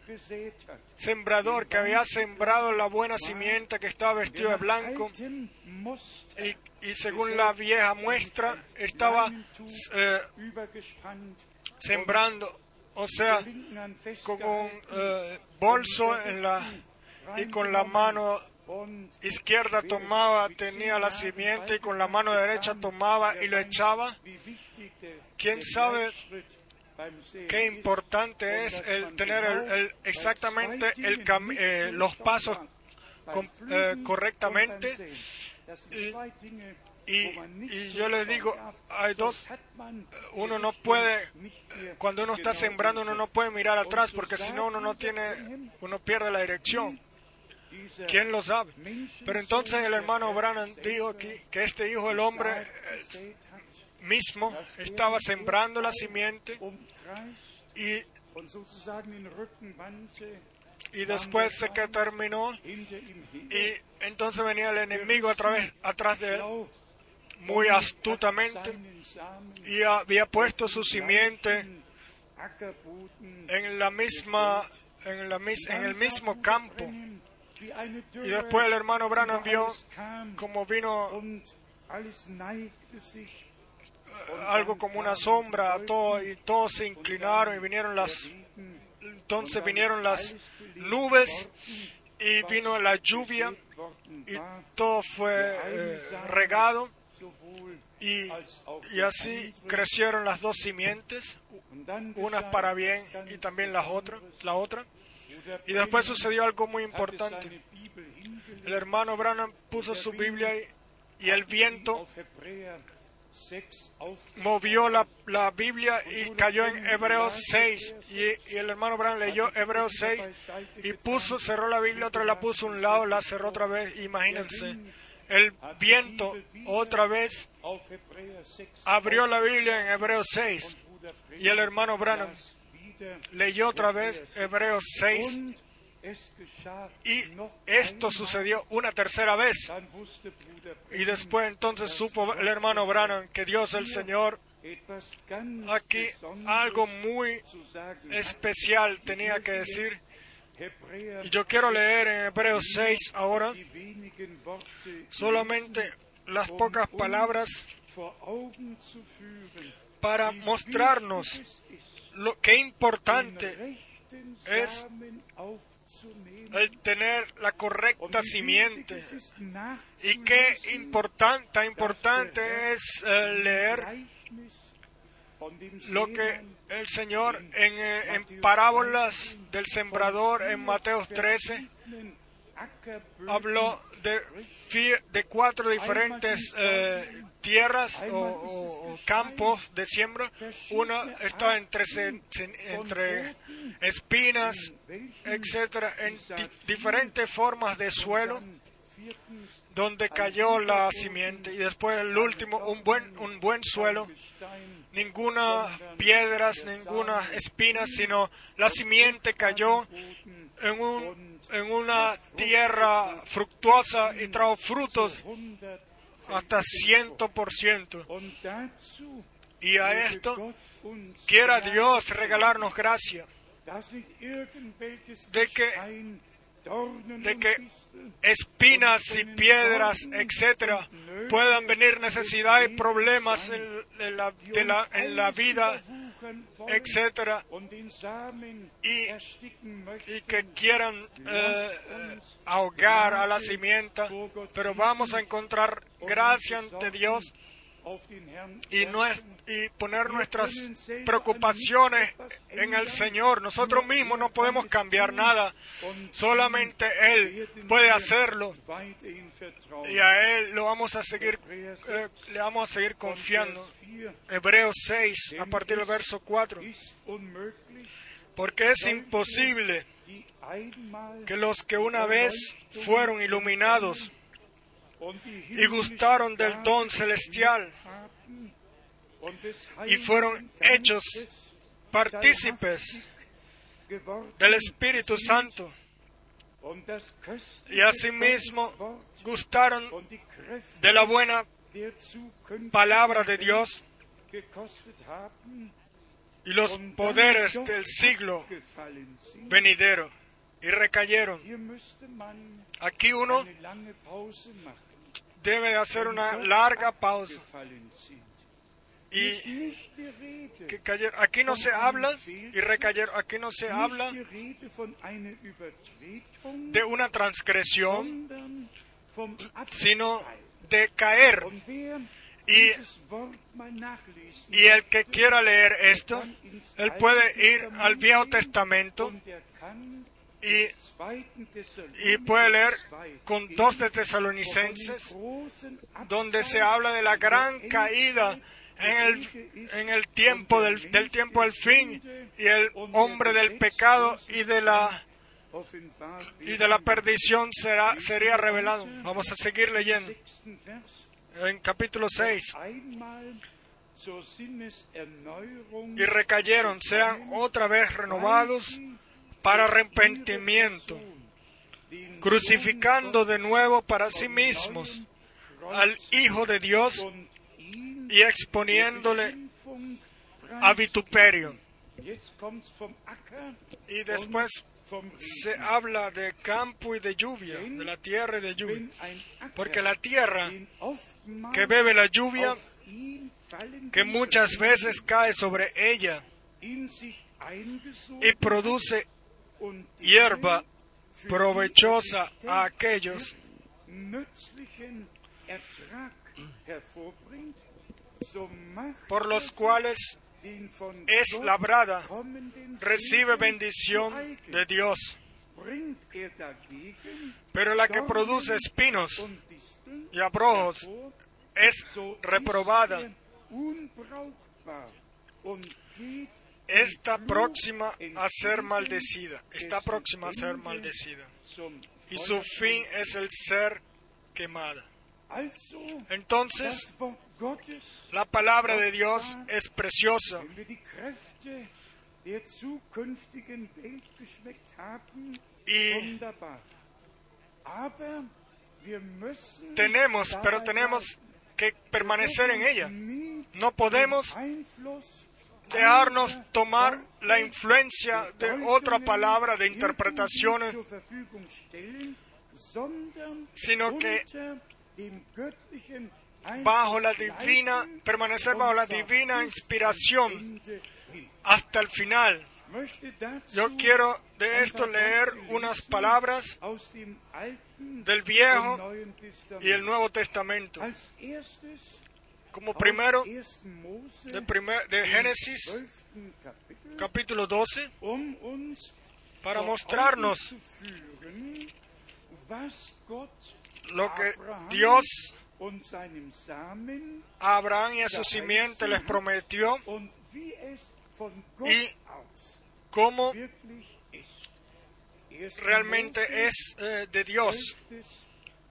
[SPEAKER 4] sembrador que había sembrado la buena simiente que estaba vestido de blanco. y, y según la vieja muestra estaba eh, sembrando, o sea, con un eh, bolso y con la mano izquierda tomaba, tenía la simiente y con la mano derecha tomaba y lo echaba. ¿Quién sabe Qué importante es el tener el- exactamente eh, los pasos eh, correctamente. Y- yo les digo, hay dos- uno no puede, cuando uno está sembrando, uno no puede mirar atrás porque si no uno no tiene, uno pierde la dirección. ¿Quién lo sabe? Pero entonces el hermano Branham dijo aquí que este hijo del hombre eh, mismo estaba sembrando la simiente y, después de que terminó y entonces venía el enemigo a través, atrás de él muy astutamente y había puesto su simiente en la misma en, la, en el mismo campo. Y después el hermano Branham vio como vino
[SPEAKER 1] und
[SPEAKER 4] algo como una sombra a todo y todos se inclinaron y vinieron las entonces vinieron las nubes y vino la lluvia y todo fue eh, regado y, y así crecieron las dos simientes unas para bien y también las otras, la otra. Y después sucedió algo muy importante. El hermano Branham puso su Biblia y, y el viento movió la, la Biblia y cayó en Hebreos 6. Y, y el hermano Branham leyó Hebreos 6 y puso, cerró la Biblia, otra la puso a un lado, la cerró otra vez. Imagínense, el viento otra vez abrió la Biblia en Hebreos 6 y el hermano Branham leyó otra vez Hebreos 6 y esto sucedió una tercera vez. Y después entonces supo el hermano Branham que Dios el Señor aquí algo muy especial tenía que decir. Yo quiero leer en Hebreos 6 ahora solamente las pocas palabras para mostrarnos lo que importante es el tener la correcta simiente. Y qué importante, tan importante es leer lo que el Señor en, eh, parábolas del sembrador en Mateo 13 habló de, cuatro diferentes eh, tierras o, campos de siembra. Uno estaba entre, espinas, etcétera, en di- diferentes formas de suelo donde cayó la simiente y después el último un buen un buen suelo ninguna piedras ninguna espinas sino la simiente cayó en un en una tierra fructuosa y trajo frutos hasta ciento por ciento. Y a esto quiera Dios regalarnos gracia
[SPEAKER 1] de que,
[SPEAKER 4] de que espinas y piedras, etcétera, puedan venir necesidades y problemas en, la, en la vida, etcétera, y, y que quieran eh, ahogar a la simienta, pero vamos a encontrar gracia ante Dios y, poner nuestras preocupaciones en el Señor. Nosotros mismos no podemos cambiar nada, solamente Él puede hacerlo y a Él lo vamos a seguir, eh, le vamos a seguir confiando. Hebreos 6, a partir del verso 4, porque es imposible que los que una vez fueron iluminados y gustaron del don celestial. Y fueron hechos partícipes del Espíritu Santo. Y asimismo gustaron de la buena palabra de Dios y los poderes del siglo venidero. Y recayeron. Aquí uno debe de hacer una larga pausa y que cayeron. Aquí no se habla y recayeron. Aquí no se habla de una transgresión, sino de caer. Y, y el que quiera leer esto, él puede ir al Viejo Testamento y, puede leer con dos de Tesalonicenses, donde se habla de la gran caída en el, en el tiempo del, del tiempo al fin y el hombre del pecado y de la y de la perdición será sería revelado. Vamos a seguir leyendo en capítulo 6. Y recayeron, sean otra vez renovados para arrepentimiento, crucificando de nuevo para sí mismos al Hijo de Dios y exponiéndole a vituperio. Y después se habla de campo y de lluvia, de la tierra y de lluvia. Porque la tierra que bebe la lluvia, que muchas veces cae sobre ella y produce hierba provechosa a aquellos por los cuales es labrada, recibe bendición de Dios.
[SPEAKER 1] Er
[SPEAKER 4] Pero la que produce espinos y abrojos es reprobada. Está próxima a ser maldecida. Está próxima a ser maldecida. Y su fin es el ser quemada. Entonces, la palabra de Dios es preciosa. Y tenemos, pero tenemos que permanecer en ella. No podemos dejarnos tomar la influencia de otra palabra, de interpretaciones, sino que bajo la divina, permanecer bajo la divina inspiración hasta el final. Yo quiero de esto leer unas palabras del Viejo y el Nuevo Testamento. Como primero,
[SPEAKER 1] 1. Mose,
[SPEAKER 4] de, primer- de Génesis
[SPEAKER 1] 12. Kapitel,
[SPEAKER 4] capítulo 12,
[SPEAKER 1] um
[SPEAKER 4] para mostrarnos lo que Dios a Abraham y a su simiente les prometió Y cómo
[SPEAKER 1] wirklich ist. 1.
[SPEAKER 4] realmente es eh, de Dios.
[SPEAKER 1] 12.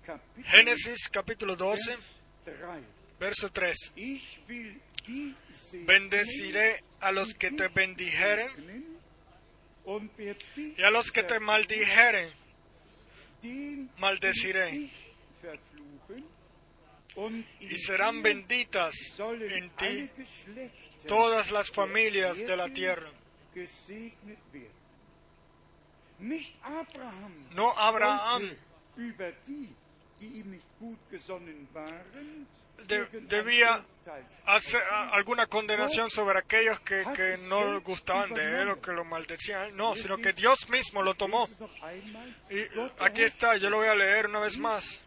[SPEAKER 1] Kapitel,
[SPEAKER 4] Génesis capítulo 12,
[SPEAKER 1] Vers 3.
[SPEAKER 4] Verso 3.
[SPEAKER 1] Ich will die segnen,
[SPEAKER 4] Bendeciré a los que te bendijeren y a los que te maldijeren maldeciré. y serán benditas en ti todas las familias de la tierra.
[SPEAKER 1] gesegnet werden. Nicht Abraham
[SPEAKER 4] No Abraham. Debía hacer alguna condenación sobre aquellos que, que no gustaban de él o que lo maldecían. No, sino que Dios mismo lo tomó. Y aquí está, yo lo voy a leer una vez más.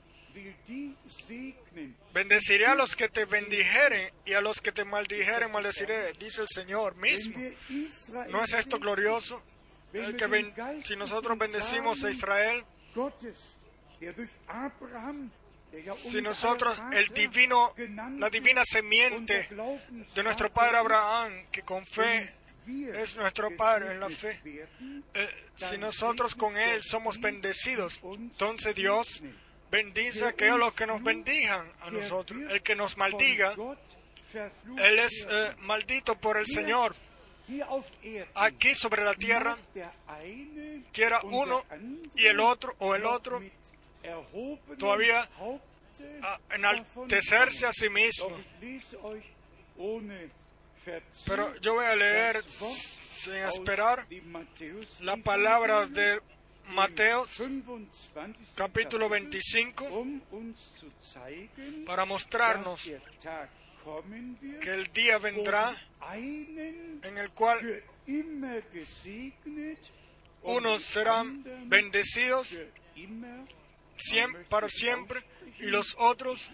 [SPEAKER 4] Bendeciré a los que te bendijeren y a los que te maldijeren maldeciré, dice el Señor mismo. ¿No es esto glorioso? El que si nosotros bendecimos a Israel, Si nosotros, el divino, la divina semiente de nuestro padre Abraham, que con fe es nuestro padre en la fe. Eh, si nosotros con Él somos bendecidos, entonces Dios bendice a aquellos los que nos bendijan a nosotros. El que nos maldiga, Él es eh, maldito por el Señor. Aquí sobre la tierra, quiera uno y el otro o el otro todavía
[SPEAKER 1] Haupte
[SPEAKER 4] a
[SPEAKER 1] davon
[SPEAKER 4] enaltecerse a sí mismo. Pero yo voy a leer sin esperar la palabra de Mateo
[SPEAKER 1] 25.
[SPEAKER 4] capítulo
[SPEAKER 1] Kapitel,
[SPEAKER 4] 25
[SPEAKER 1] um
[SPEAKER 4] para mostrarnos que el día vendrá en el cual unos serán bendecidos
[SPEAKER 1] für immer.
[SPEAKER 4] siem- para siempre y los otros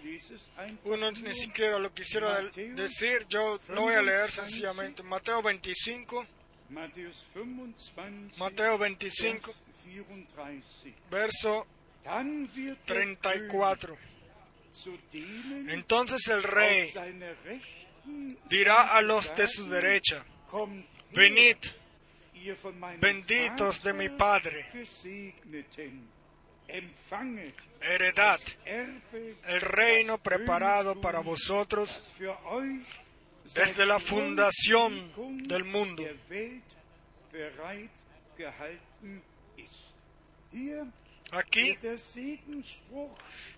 [SPEAKER 1] nur.
[SPEAKER 4] ni siquiera lo quisiera de- decir, yo lo voy a leer sencillamente. Mateo 25,
[SPEAKER 1] Matthäus 25,
[SPEAKER 4] Mateo 25,
[SPEAKER 1] Vers 34.
[SPEAKER 4] verso
[SPEAKER 1] Dann wird der
[SPEAKER 4] 34.
[SPEAKER 1] König zu denen
[SPEAKER 4] Entonces el rey dirá a los de su derecha, venid, benditos de mi Padre, heredad el reino preparado para vosotros desde la fundación del mundo. Aquí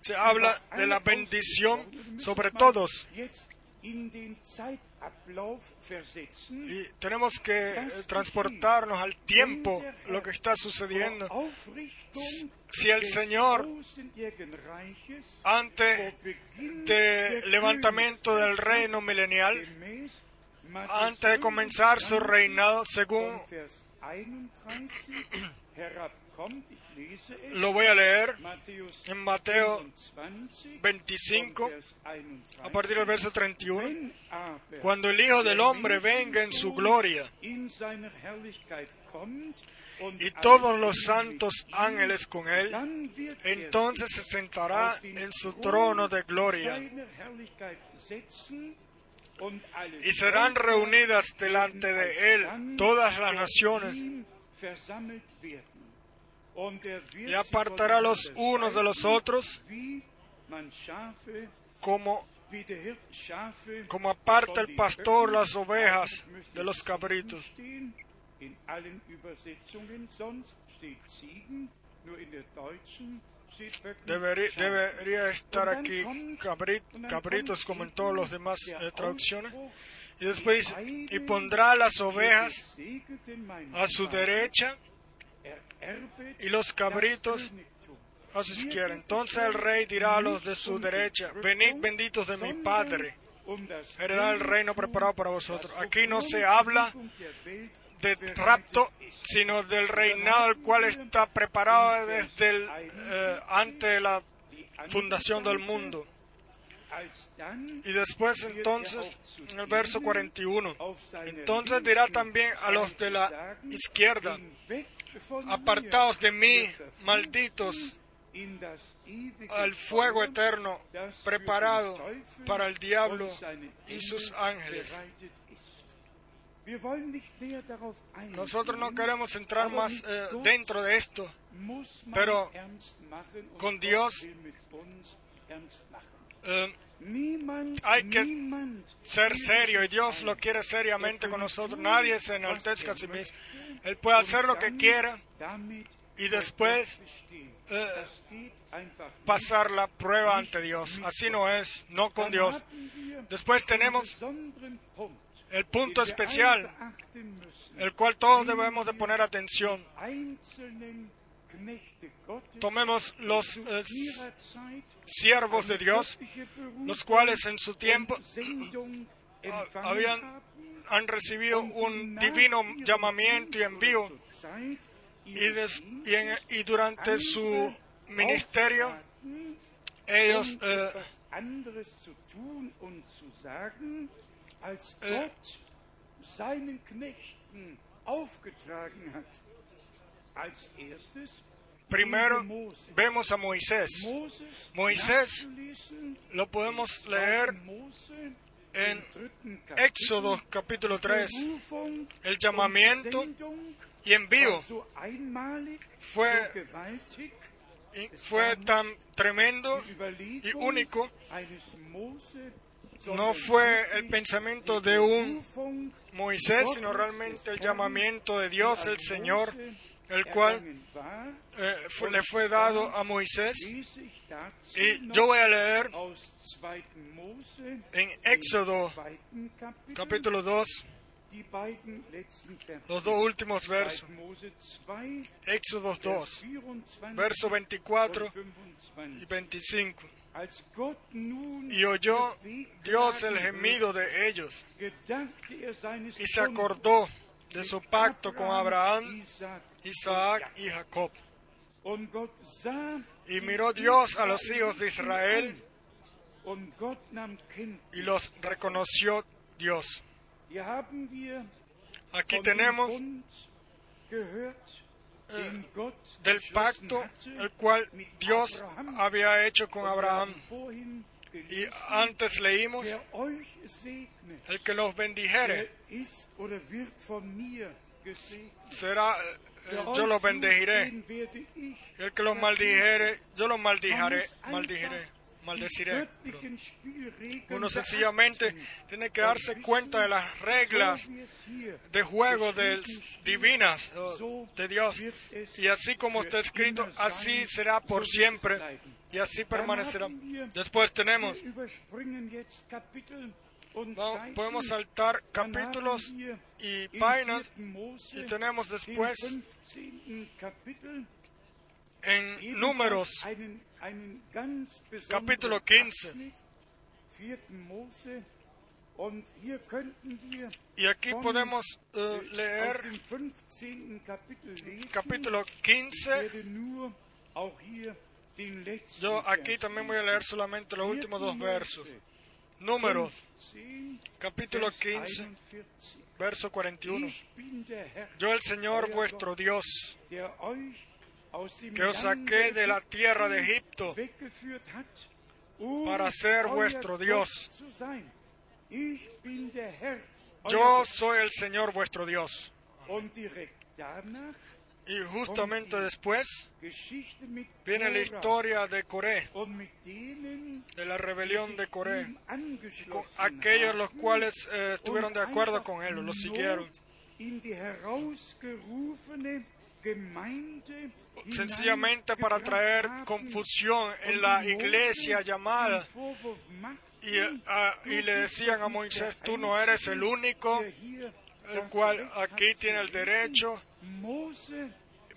[SPEAKER 4] se habla de la bendición sobre todos. Y tenemos que eh, transportarnos al tiempo lo que está sucediendo. Si el Señor antes del levantamiento del reino milenial, antes de comenzar su
[SPEAKER 1] 25
[SPEAKER 4] reinado, según
[SPEAKER 1] von Vers 31 herab
[SPEAKER 4] Lo voy a leer en Mateo 25, a partir del verso 31. Cuando el Hijo del Hombre venga en su gloria y todos los santos ángeles con él, entonces se sentará en su trono de gloria y serán reunidas delante de él todas las naciones y apartará los unos de los otros como, como aparta el pastor las ovejas de los cabritos. Debería, debería estar aquí cabritos como en todas las demás eh, traducciones. Y después dice,
[SPEAKER 1] "Die
[SPEAKER 4] y pondrá las ovejas a su derecha y los cabritos
[SPEAKER 1] Königtum."
[SPEAKER 4] a su izquierda. Entonces el rey dirá a los de su derecha, venid benditos de mi Padre, heredad el reino preparado para vosotros. Aquí no se habla de rapto, sino del reinado el cual está preparado desde el, eh, la fundación del mundo. Y después entonces, en el verso 41,
[SPEAKER 1] auf seine
[SPEAKER 4] entonces dirá también a los de la izquierda,
[SPEAKER 1] "Hinweg von
[SPEAKER 4] apartaos de mí, malditos, al fuego eterno preparado para el diablo y sus ángeles. Nosotros no queremos entrar más eh, dentro de esto. pero con Dios-. Eh, Hay que ser serio y Dios lo quiere seriamente
[SPEAKER 1] Er
[SPEAKER 4] con nosotros. Nadie se enaltezca a sí mismo. Él puede hacer lo que quiera y después eh, pasar la prueba ante Dios. Así no es, no con Dios. Después tenemos el punto especial, el cual todos debemos de poner atención. Tomemos los eh, siervos de Dios, los cuales en su tiempo ah, habían han recibido un divino llamamiento y envío. Y, des- y, en- y durante su ministerio ellos
[SPEAKER 1] um
[SPEAKER 4] eh, primero vemos a Moisés. Moisés Lo podemos leer en Éxodo capítulo 3.
[SPEAKER 1] Berufung
[SPEAKER 4] El llamamiento y envío Fue- fue tan tremendo y único. No fue el pensamiento de un Moisés, sino realmente el llamamiento de Dios, el Señor, el cual eh, le fue dado a Moisés. Y yo voy a leer
[SPEAKER 1] aus 2. Mose,
[SPEAKER 4] en Éxodo capítulo 2,
[SPEAKER 1] die beiden letzten Verse.
[SPEAKER 4] los dos últimos
[SPEAKER 1] 2.
[SPEAKER 4] versos.
[SPEAKER 1] Mose 2,
[SPEAKER 4] Éxodo
[SPEAKER 1] Vers
[SPEAKER 4] 2,
[SPEAKER 1] 24
[SPEAKER 4] verso 24
[SPEAKER 1] und
[SPEAKER 4] y
[SPEAKER 1] 25.
[SPEAKER 4] 25.
[SPEAKER 1] Als Gott nun
[SPEAKER 4] Y oyó Dios el gemido de ellos y se acordó de su pacto con Abraham,
[SPEAKER 1] Isaac
[SPEAKER 4] y Jacob. Y miró Dios a los hijos de Israel y los reconoció Dios. Aquí tenemos
[SPEAKER 1] Gott
[SPEAKER 4] del pacto el cual Dios había hecho con Abraham. Y antes leímos, el que los bendijere será, eh, yo
[SPEAKER 1] euch
[SPEAKER 4] los bendeciré. El que los maldijere, yo los maldijaré,
[SPEAKER 1] die
[SPEAKER 4] maldeciré. Uno sencillamente tiene que darse cuenta de las reglas de juego
[SPEAKER 1] steht,
[SPEAKER 4] divinas de Dios. Y así como está escrito, así será por siempre y así permanecerá. Después tenemos,
[SPEAKER 1] Seiten.
[SPEAKER 4] podemos saltar capítulos y páginas
[SPEAKER 1] 4. Mose,
[SPEAKER 4] y tenemos después
[SPEAKER 1] 15. Kapitel
[SPEAKER 4] en números Capítulo 15.
[SPEAKER 1] Abschnitt, 4. Mose Und hier könnten wir
[SPEAKER 4] Y aquí podemos
[SPEAKER 1] äh,
[SPEAKER 4] leer
[SPEAKER 1] aus dem 15. Kapitel lesen.
[SPEAKER 4] capítulo
[SPEAKER 1] Ich
[SPEAKER 4] 15.
[SPEAKER 1] werde nur auch hier den letzten
[SPEAKER 4] Yo aquí también voy a leer solamente los últimos dos versos. Números,
[SPEAKER 1] 15,
[SPEAKER 4] capítulo
[SPEAKER 1] Vers
[SPEAKER 4] 15,
[SPEAKER 1] 41.
[SPEAKER 4] verso 41.
[SPEAKER 1] Ich bin der Herr,
[SPEAKER 4] Yo el Señor vuestro Dios, que os saqué de la tierra de Egipto
[SPEAKER 1] um
[SPEAKER 4] para ser vuestro Dios. Yo soy el Señor vuestro Dios. Y justamente después viene la historia de Coré, de la rebelión de Coré, con aquellos los cuales eh, estuvieron de acuerdo con él, lo siguieron. Sencillamente para traer confusión en la iglesia llamada y, ah, y le decían a Moisés, tú no eres el único, el cual aquí tiene el derecho.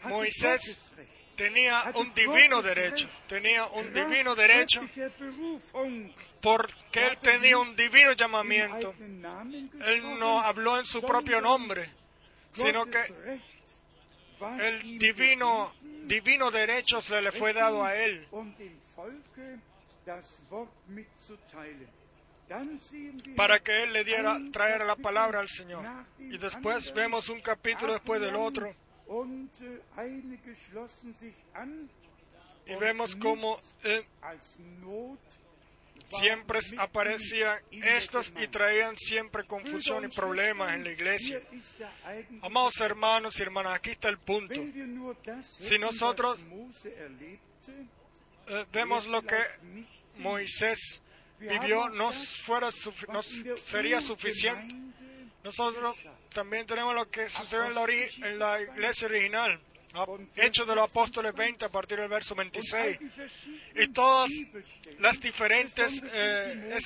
[SPEAKER 4] Moisés. Tenía un divino derecho, tenía un divino derecho porque él tenía un divino llamamiento. Él no habló en su propio nombre, sino que el divino, divino derecho se le fue dado a él. para que él le diera, traer la palabra al Señor. Y después vemos un capítulo después del otro
[SPEAKER 1] Äh,
[SPEAKER 4] y vemos cómo eh, siempre aparecían estos y traían siempre confusión y problemas en la iglesia. Amados hermanos y hermanas, aquí está el punto. Si nosotros- Eh, vemos lo que Moisés vivió, no, fuera no sería suficiente. Nosotros también tenemos lo que sucedió en la, iglesia original. Hechos de los Apóstoles 20 a partir del verso
[SPEAKER 1] Und all
[SPEAKER 4] 26.
[SPEAKER 1] die verschiedenen
[SPEAKER 4] Y todas las diferentes eh,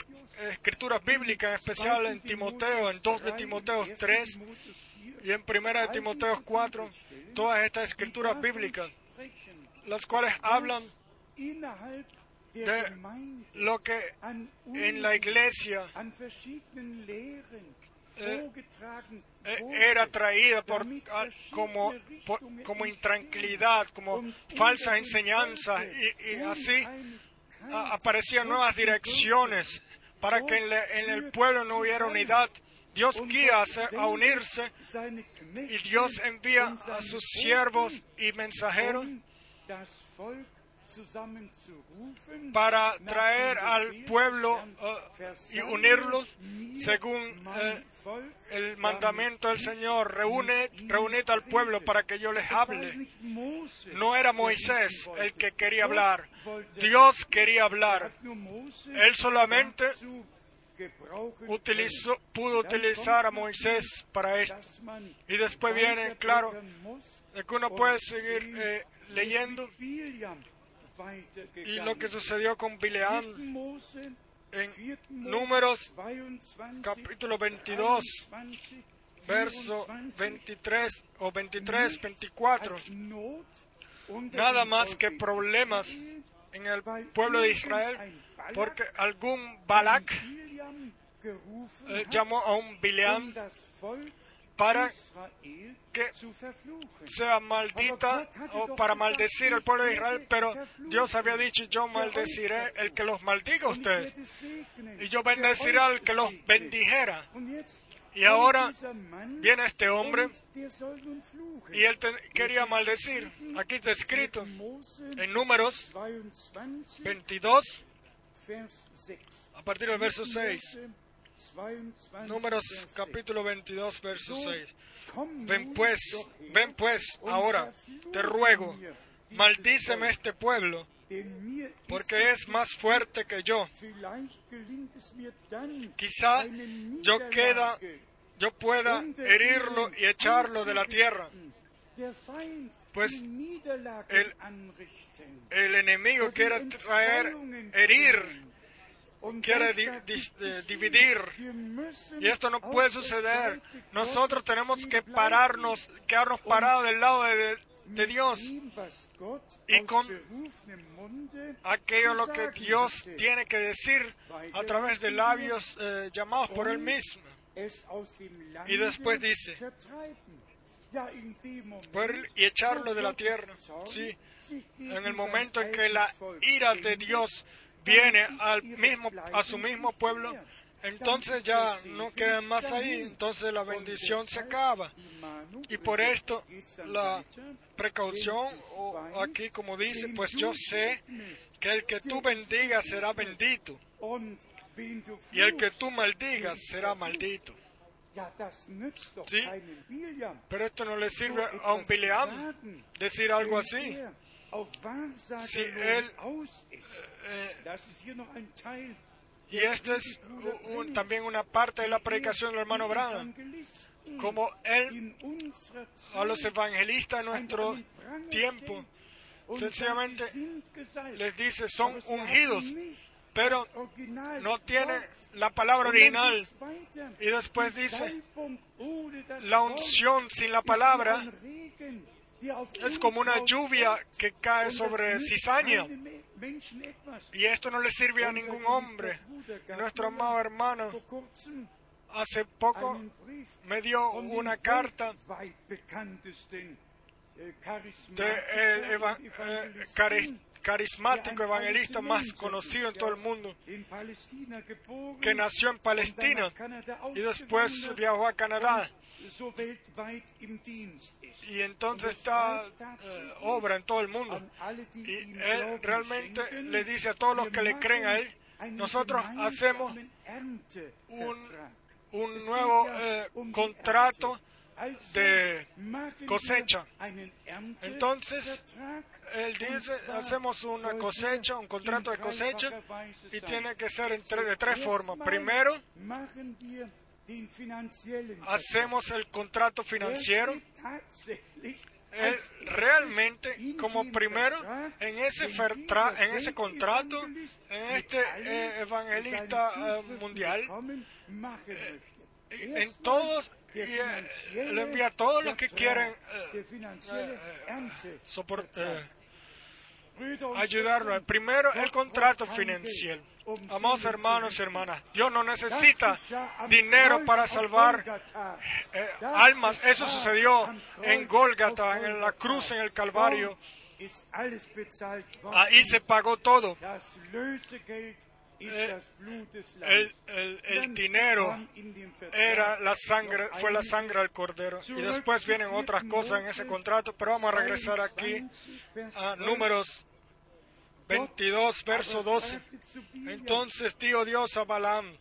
[SPEAKER 4] escrituras bíblicas, en especial en Timoteo, en 2 de
[SPEAKER 1] 3,
[SPEAKER 4] Timoteo
[SPEAKER 1] ersten
[SPEAKER 4] 3
[SPEAKER 1] Timotheus 4,
[SPEAKER 4] y en 1 de Timoteo 4, todas estas escrituras bíblicas, las cuales hablan de lo que en la iglesia Eh, eh, era traída por, ah, como, por- como intranquilidad, como falsas enseñanzas y, y así aparecían nuevas direcciones para que en, el pueblo no hubiera unidad. Dios guía a, unirse y Dios envía a sus siervos
[SPEAKER 1] Boten,
[SPEAKER 4] y mensajeros para traer al pueblo ah, y unirlos según eh, el mandamiento del Señor. Reúne, reunid al pueblo para que yo les hable. No era Moisés el que quería hablar. Dios quería
[SPEAKER 1] Er
[SPEAKER 4] hablar. Él solamente Utilizó, pudo utilizar a Moisés para esto. Y después viene, claro, de que uno puede seguir eh, leyendo y lo que sucedió con
[SPEAKER 1] Mose,
[SPEAKER 4] en Números
[SPEAKER 1] 22,
[SPEAKER 4] capítulo 22,
[SPEAKER 1] 23,
[SPEAKER 4] verso
[SPEAKER 1] 24,
[SPEAKER 4] 23 o 23, 24.
[SPEAKER 1] als Not unter
[SPEAKER 4] Nada más que problemas en el pueblo de Israel porque algún Balak eh, llamó a un Bileam para que sea maldita o para maldecir al pueblo de Israel, pero Dios había dicho, yo maldeciré el que los maldiga a ustedes y yo bendeciré al que los bendijera. Y ahora Viene este hombre y él te- quería maldecir. Aquí está escrito en Números
[SPEAKER 1] 22,
[SPEAKER 4] 22
[SPEAKER 1] Vers 6.
[SPEAKER 4] a partir del verso 6.
[SPEAKER 1] Mose 22,
[SPEAKER 4] Números
[SPEAKER 1] Vers 6.
[SPEAKER 4] capítulo 22 verso
[SPEAKER 1] So,
[SPEAKER 4] 6.
[SPEAKER 1] komm
[SPEAKER 4] Ven pues, ven pues, ahora te ruego, maldíceme este pueblo, porque es más fuerte que yo. Quizá yo queda, yo pueda herirlo y echarlo de la tierra. Pues, el-. El enemigo
[SPEAKER 1] Er
[SPEAKER 4] quiere traer, herir, quiere di- di- eh, dividir. Y esto no puede
[SPEAKER 1] der
[SPEAKER 4] suceder. Nosotros tenemos que pararnos, quedarnos parados del lado de, de Dios y con aquello lo que Dios tiene que decir a través de labios eh, llamados por Él mismo. Y después dice, y echarlo de la tierra. Sí. En el momento en que la ira de Dios viene al mismo, a su mismo pueblo, entonces ya no quedan más ahí, entonces la bendición se acaba. Y por esto la precaución, aquí como dice, pues yo sé que el que tú bendigas será bendito, y el que tú maldigas será maldito. Sí. Pero esto no le sirve a un Bileam decir algo así. Si él. Eh,
[SPEAKER 1] Teil.
[SPEAKER 4] y esto es un- también una parte de la predicación del hermano Branham. Como él a los evangelistas en nuestro tiempo sencillamente les dice son ungidos, pero no tienen la palabra original. Y después dice, La unción sin la palabra es como una lluvia que cae sobre cizaña. Y esto no le sirve a ningún hombre. Nuestro amado hermano hace poco me dio una carta de el eh, carismático evangelista más conocido en todo el mundo, que nació en Palestina y después viajó a Canadá y entonces está eh, obra en todo el mundo. Y él realmente le dice a todos los que le creen a él, nosotros hacemos un
[SPEAKER 1] Es
[SPEAKER 4] nuevo eh,
[SPEAKER 1] um
[SPEAKER 4] contrato de cosecha. Entonces, Él dice, hacemos una cosecha, un contrato de cosecha, y tiene que ser en tre- de tres formas. Primero, hacemos el contrato financiero.
[SPEAKER 1] Er
[SPEAKER 4] Él
[SPEAKER 1] erstes
[SPEAKER 4] realmente, como primero, en ese,
[SPEAKER 1] den
[SPEAKER 4] fertra-
[SPEAKER 1] dieser
[SPEAKER 4] en ese contrato, en este eh, evangelista eh, mundial, en todos, y eh, le envía a todos los que quieren
[SPEAKER 1] der
[SPEAKER 4] eh,
[SPEAKER 1] finanzielle
[SPEAKER 4] eh,
[SPEAKER 1] Ernte-
[SPEAKER 4] soport-
[SPEAKER 1] Vertrag.
[SPEAKER 4] eh,
[SPEAKER 1] Brüder und
[SPEAKER 4] ayudarlo.
[SPEAKER 1] Schwestern,
[SPEAKER 4] Primero, el contrato financiero. Amados hermanos y hermanas, Dios no necesita dinero para salvar eh, almas. Eso sucedió en Gólgata, en la cruz, en el Calvario. Ahí se pagó todo. Eh, El, el- el
[SPEAKER 1] Dann
[SPEAKER 4] dinero era la sangre, fue la sangre del cordero. Y después vienen otras cosas en ese contrato, pero vamos a regresar aquí
[SPEAKER 1] 22, Vers
[SPEAKER 4] a
[SPEAKER 1] 12.
[SPEAKER 4] números 22, verso
[SPEAKER 1] Aber
[SPEAKER 4] 12.
[SPEAKER 1] sagte zu Biliam,
[SPEAKER 4] Entonces dijo Dios a Balaam,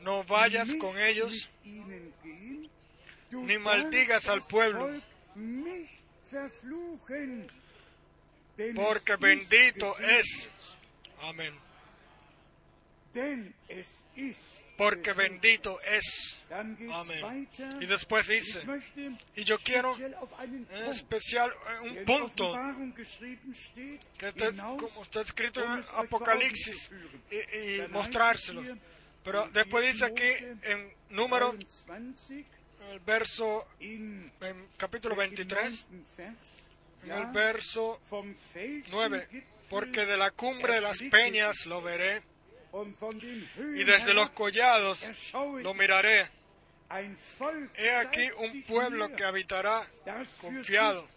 [SPEAKER 4] no vayas con ellos, ni maldigas al pueblo. Porque bendito es. Amén. Porque bendito es. Amén. Y después dice, y yo quiero en especial eh, un punto que está, como está escrito
[SPEAKER 1] um
[SPEAKER 4] en
[SPEAKER 1] Augen
[SPEAKER 4] Apocalipsis y, y mostrárselo. Pero después dice
[SPEAKER 1] 4
[SPEAKER 4] aquí en número,
[SPEAKER 1] 23,
[SPEAKER 4] el verso, en capítulo
[SPEAKER 1] der
[SPEAKER 4] 23,
[SPEAKER 1] geneigten Vers,
[SPEAKER 4] en el verso
[SPEAKER 1] vom
[SPEAKER 4] 9,
[SPEAKER 1] Felsengipfel
[SPEAKER 4] porque de la cumbre de las peñas lo veré y desde los collados lo miraré. He aquí un pueblo que habitará confiado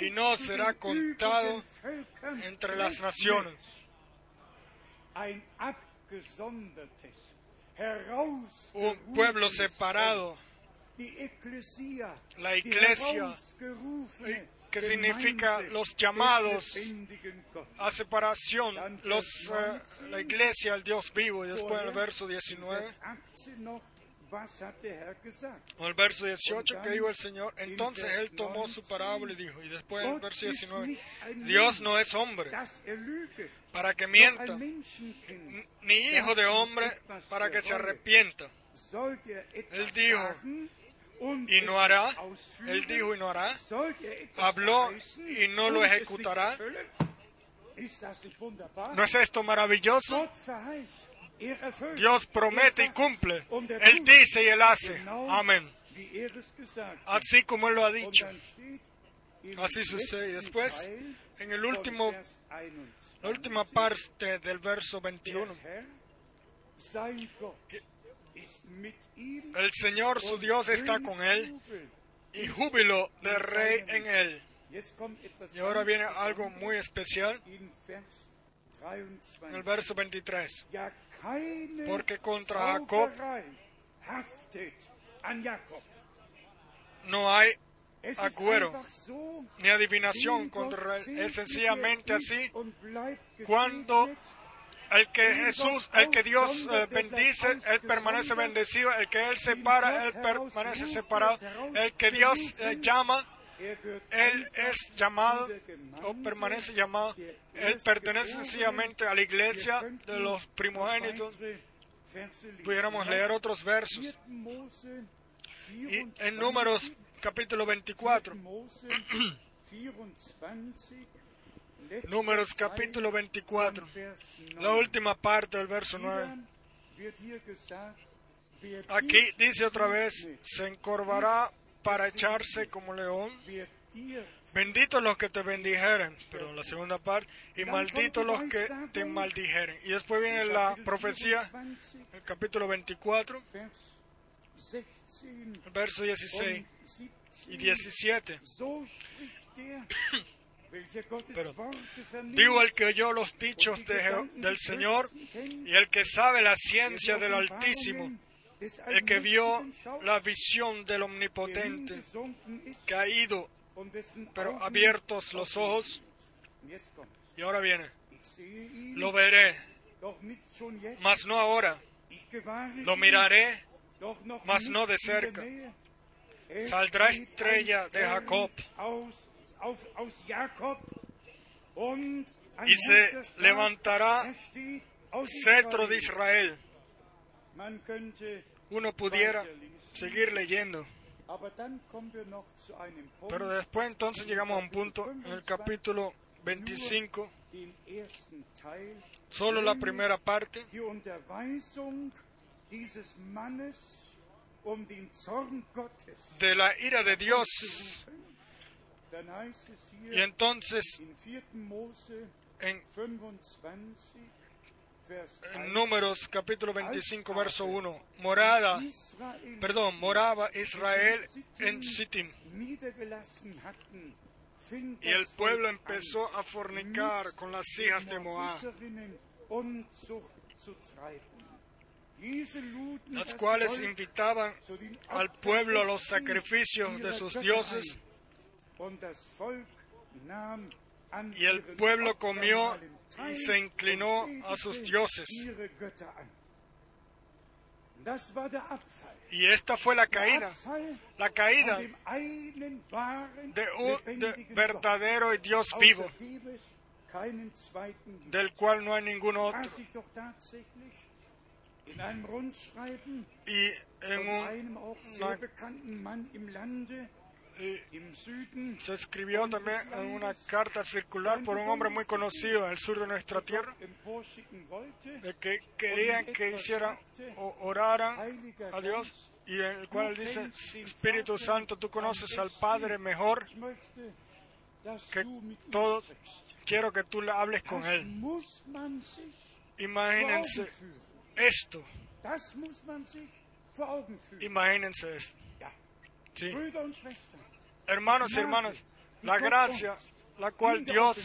[SPEAKER 4] Y no será contado entre las naciones. Un pueblo separado, La iglesia, significa los llamados a separación, los, eh, la iglesia, el Dios vivo. Y después en el verso
[SPEAKER 1] In
[SPEAKER 4] 19,
[SPEAKER 1] Vers 18 noch, was hat der Herr gesagt?
[SPEAKER 4] o el verso 18 que dijo el Señor, entonces él tomó su parábola y dijo, y después en el
[SPEAKER 1] Gott
[SPEAKER 4] verso
[SPEAKER 1] ist
[SPEAKER 4] 19,
[SPEAKER 1] nicht ein
[SPEAKER 4] Dios no es hombre para que mienta, ni hijo de hombre para que se arrepienta. Él dijo, Y no hará, él dijo y no hará, habló y no lo ejecutará. ¿No es esto maravilloso? Dios promete y cumple. Él dice y él hace. Amén. así como Él lo ha dicho. Así sucede. Después, en el último,
[SPEAKER 1] Vers 21,
[SPEAKER 4] la última parte del verso
[SPEAKER 1] der
[SPEAKER 4] 21, el Señor su Dios está con Él y júbilo de rey en Él. Y ahora viene algo muy especial en el
[SPEAKER 1] 23.
[SPEAKER 4] verso 23.
[SPEAKER 1] Ja, keine
[SPEAKER 4] Porque contra Jacob. No hay agüero ni adivinación contra Él. Es sencillamente así. Cuando. El que Jesús, el que Dios eh, bendice, Él permanece bendecido. El que Él separa, Él permanece separado. El que Dios eh, llama, Él es llamado o permanece llamado. Él pertenece sencillamente a la iglesia de los primogénitos. Pudiéramos leer otros versos.
[SPEAKER 1] 4. Mose
[SPEAKER 4] Y
[SPEAKER 1] 24,
[SPEAKER 4] en Números capítulo 24,
[SPEAKER 1] 4. Mose 24, letzter
[SPEAKER 4] Números capítulo 24,
[SPEAKER 1] von Vers 9.
[SPEAKER 4] la última parte del verso 9.
[SPEAKER 1] Wieder wird hier gesagt, wer
[SPEAKER 4] Aquí dice otra vez, se encorvará para echarse como león. Benditos los que te bendijeren, pero la segunda parte, y malditos los que te maldijeren. Y después viene la profecía,
[SPEAKER 1] 24,
[SPEAKER 4] el capítulo 24,
[SPEAKER 1] Vers 16
[SPEAKER 4] el verso 16
[SPEAKER 1] und
[SPEAKER 4] y
[SPEAKER 1] 17.
[SPEAKER 4] 17.
[SPEAKER 1] So spricht der, welcher Gottes
[SPEAKER 4] Pero, Digo el que oyó los dichos del Señor y el que sabe la ciencia del Altísimo, el que vio la visión del Omnipotente,
[SPEAKER 1] dessen
[SPEAKER 4] pero abiertos los ojos, y ahora viene, lo veré, mas no ahora, lo miraré, mas no de cerca. Saldrá estrella de Jacob. Y se levantará
[SPEAKER 1] er
[SPEAKER 4] cetro de
[SPEAKER 1] Israel.
[SPEAKER 4] Uno pudiera seguir leyendo, pero después entonces llegamos a un punto en el capítulo 25,
[SPEAKER 1] den ersten Teil,
[SPEAKER 4] solo la primera parte,
[SPEAKER 1] um
[SPEAKER 4] de la ira de Dios.
[SPEAKER 1] zu rufen. Dann heißt es
[SPEAKER 4] Y entonces
[SPEAKER 1] in 4. Mose
[SPEAKER 4] en,
[SPEAKER 1] 25, Vers
[SPEAKER 4] en
[SPEAKER 1] 1,
[SPEAKER 4] Números capítulo 25, verso 1, morada,
[SPEAKER 1] Israel
[SPEAKER 4] perdón, moraba Israel en Sittim. Y el pueblo empezó a fornicar con las hijas de Moab, las cuales invitaban al pueblo a los sacrificios de sus dioses Y el pueblo comió y se inclinó a sus dioses. Y esta fue la caída, la caída de un de verdadero Dios vivo, del cual no hay ningún otro. Y en un, una- se escribió también en una carta circular por un hombre muy conocido en el sur de nuestra tierra, de que querían que hicieran o oraran a Dios y en el cual él dice, Espíritu Santo, tú conoces al Padre mejor, que todos quiero que tú le hables con él. Imagínense esto, imagínense esto. Sí. Hermanos y hermanas, la gracia la cual Dios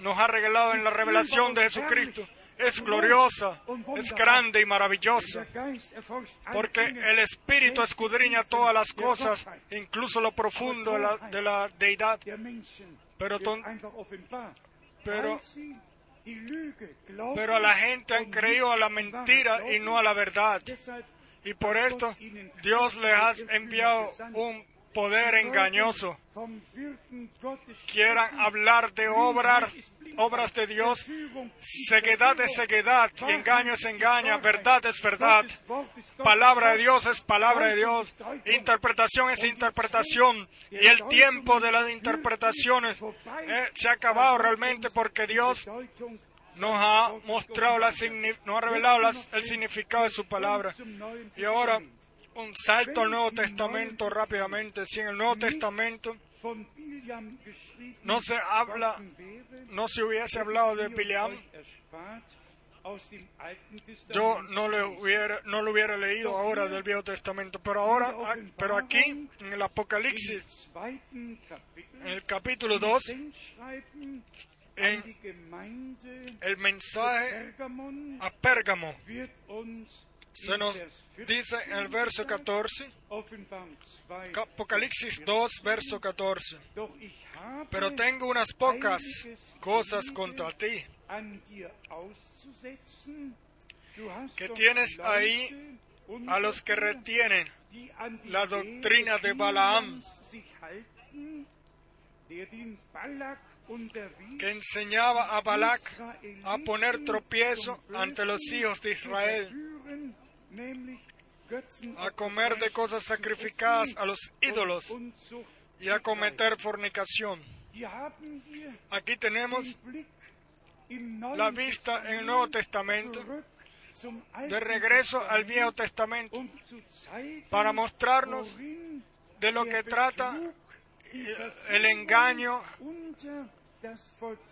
[SPEAKER 4] nos ha regalado en la revelación de Jesucristo. es gloriosa, es grande y maravillosa, porque el Espíritu escudriña todas las cosas, incluso lo profundo de la, de la deidad. Pero ton- pero- la gente han creído a la mentira y no a la verdad. Y por esto Dios les ha enviado un poder engañoso. Quieran hablar de obras, obras de Dios, ceguedad es ceguedad y engaño es engaño, verdad es verdad. Palabra de Dios es palabra de Dios, interpretación es interpretación y el tiempo de las interpretaciones eh, se ha acabado realmente porque Dios nos ha mostrado, la nos ha revelado el significado de su palabra. Y ahora un salto al Nuevo Testamento rápidamente. Si en el Nuevo Testamento
[SPEAKER 1] Biliam
[SPEAKER 4] no se habla, no se hubiese hablado de
[SPEAKER 1] Alten
[SPEAKER 4] yo no,
[SPEAKER 1] lesen.
[SPEAKER 4] hubiera, no lo hubiera leído ahora del Viejo Testamento. Pero ahora, ah, pero aquí, en el Apocalipsis, en el capítulo 2,
[SPEAKER 1] Sendschreiben
[SPEAKER 4] en el mensaje a Pérgamo, se nos
[SPEAKER 1] Vers 14
[SPEAKER 4] dice en el verso 14,
[SPEAKER 1] Offenbarung 2,
[SPEAKER 4] Apocalipsis 2, verso 14.
[SPEAKER 1] Doch ich habe
[SPEAKER 4] Pero tengo unas pocas cosas contra ti, que tienes ahí a los que retienen la doctrina de Balaam. Que enseñaba a Balac a poner tropiezo ante los hijos de Israel, a comer de cosas sacrificadas a los ídolos y a cometer fornicación. Aquí tenemos la vista en el Nuevo Testamento de regreso al Viejo
[SPEAKER 1] Testament,
[SPEAKER 4] Testamento para mostrarnos de lo que trata el engaño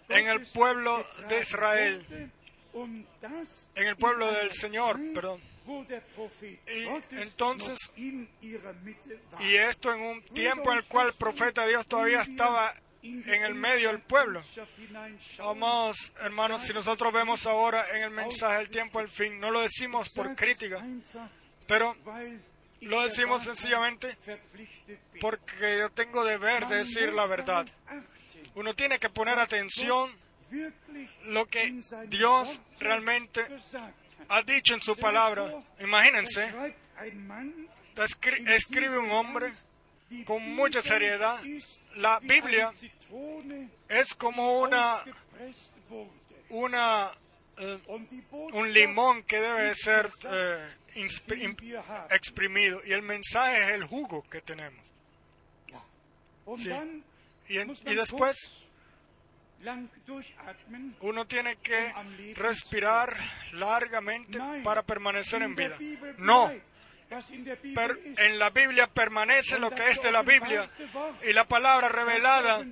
[SPEAKER 4] en el pueblo de Israel, en el pueblo del Señor, perdón. Y entonces-. Y esto en un tiempo en el cual el profeta Dios todavía estaba en el medio del pueblo. Amados hermanos, si nosotros vemos ahora en el mensaje el tiempo del fin, no lo decimos por crítica, pero lo decimos sencillamente porque yo tengo deber de decir la verdad. Uno tiene que poner atención lo que Dios realmente ha dicho en su palabra. Imagínense, escri- escribe un hombre con mucha seriedad. La Biblia es como una, una, un limón que debe ser eh, exprimido y el mensaje es el jugo que tenemos. Y, y después uno tiene que respirar largamente para permanecer en vida. No, en la Biblia permanece lo que es de la Biblia y la palabra revelada,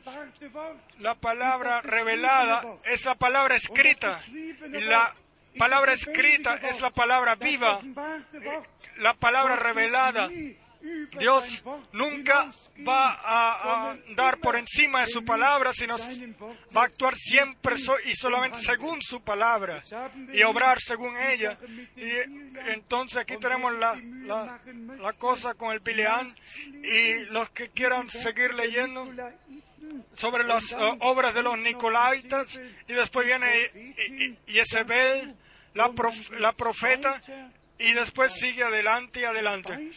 [SPEAKER 4] la palabra revelada es la palabra escrita y la palabra escrita es la palabra viva, la palabra revelada. Dios nunca va a, a dar por encima de su palabra, sino va a actuar siempre y solamente según su palabra y obrar según ella. Y entonces aquí tenemos la, la, cosa con el Bileán y los que quieran seguir leyendo sobre las eh, obras de los Nicolaitas y después viene y- y- Jezebel, la, la profeta, y después sigue adelante y adelante.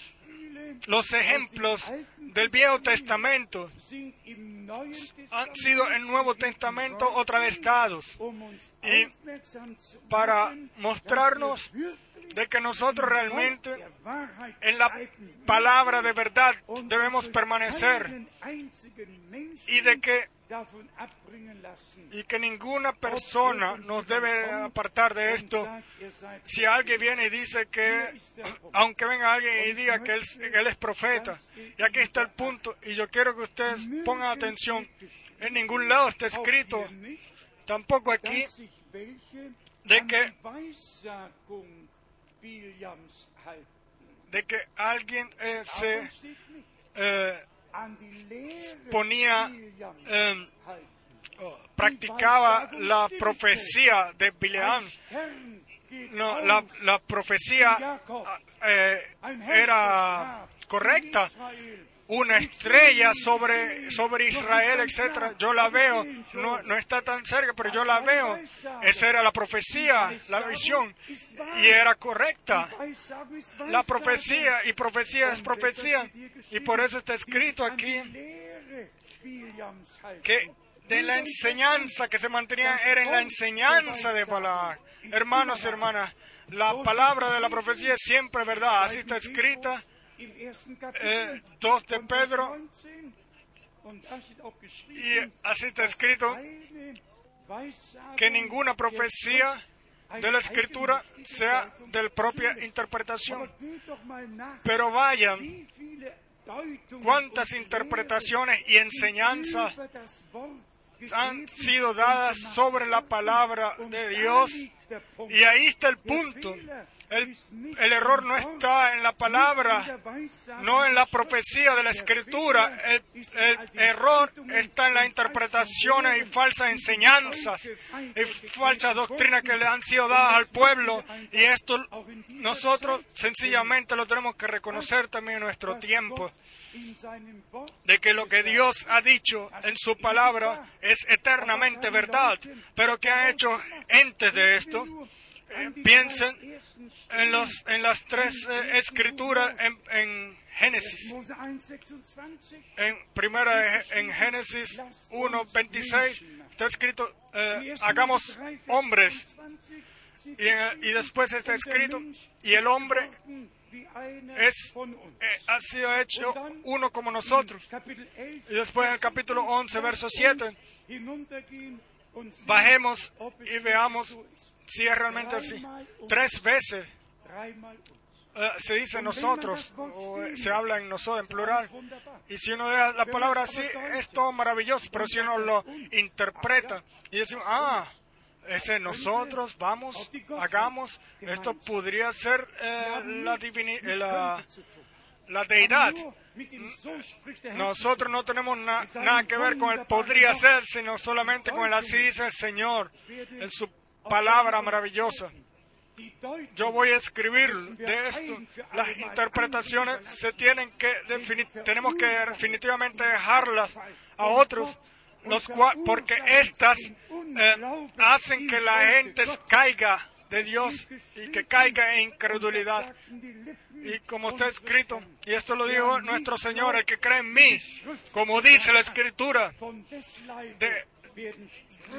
[SPEAKER 4] Los ejemplos del Viejo Testamento han sido en Nuevo Testamento otra vez dados. Y para mostrarnos de que nosotros realmente en la palabra de verdad debemos permanecer y de que y que ninguna persona nos debe apartar de esto. Si alguien viene y dice que, aunque venga alguien y diga que él, él es profeta, y aquí está el punto, y yo quiero que ustedes pongan atención, en ningún lado está escrito, tampoco aquí, de que, de que alguien eh, se eh, ponía, eh, oh, practicaba la profecía de Bileam. No, la, la profecía ah, eh, era correcta. Una estrella sobre, sobre Israel, etcétera. Yo la veo. No, no está tan cerca, pero yo la veo. Esa era la profecía, la visión. Y era correcta. La profecía, y profecía es profecía. Y por eso está escrito aquí que de la enseñanza que se mantenía era en la enseñanza de Balac. Hermanos y hermanas, la palabra de la profecía es siempre verdad. Así está escrita. Eh, 2 de Pedro y así está escrito que ninguna profecía de la escritura sea de la propia interpretación. Pero vayan cuántas interpretaciones y enseñanzas han sido dadas sobre la palabra de Dios. Y ahí está el punto. El, error no está en la palabra, no en la profecía de la escritura. El, el error está en las interpretaciones y falsas enseñanzas y falsas doctrinas que le han sido dadas al pueblo. Y esto nosotros sencillamente lo tenemos que reconocer también en nuestro tiempo de que lo que Dios ha dicho en su palabra es eternamente verdad, pero que han hecho entes de esto. Eh, piensen en, los, en las tres eh, escrituras en, en Génesis. En primera en Génesis 1:26 está escrito eh, hagamos hombres y, en- y después está escrito y el hombre es eh, ha sido hecho uno como nosotros. Y después en el capítulo 11, verso 7, bajemos y veamos si es realmente así. Tres veces eh, se dice nosotros, o eh, se habla en nosotros en plural. Y si uno da la palabra así, es todo maravilloso, pero si uno lo interpreta y decimos, ah, ese nosotros, vamos, hagamos, esto podría ser eh, la, divini- deidad. Nosotros no tenemos na- nada que ver con el podría ser, sino solamente con el así dice el Señor en su palabra maravillosa. Yo voy a escribir de esto. Las interpretaciones se tienen que tenemos que definitivamente dejarlas a otros, los porque estas eh, hacen que la gente caiga de Dios y que caiga en incredulidad. Y como está escrito, y esto lo dijo nuestro Señor, el que cree en mí, como dice la Escritura, de,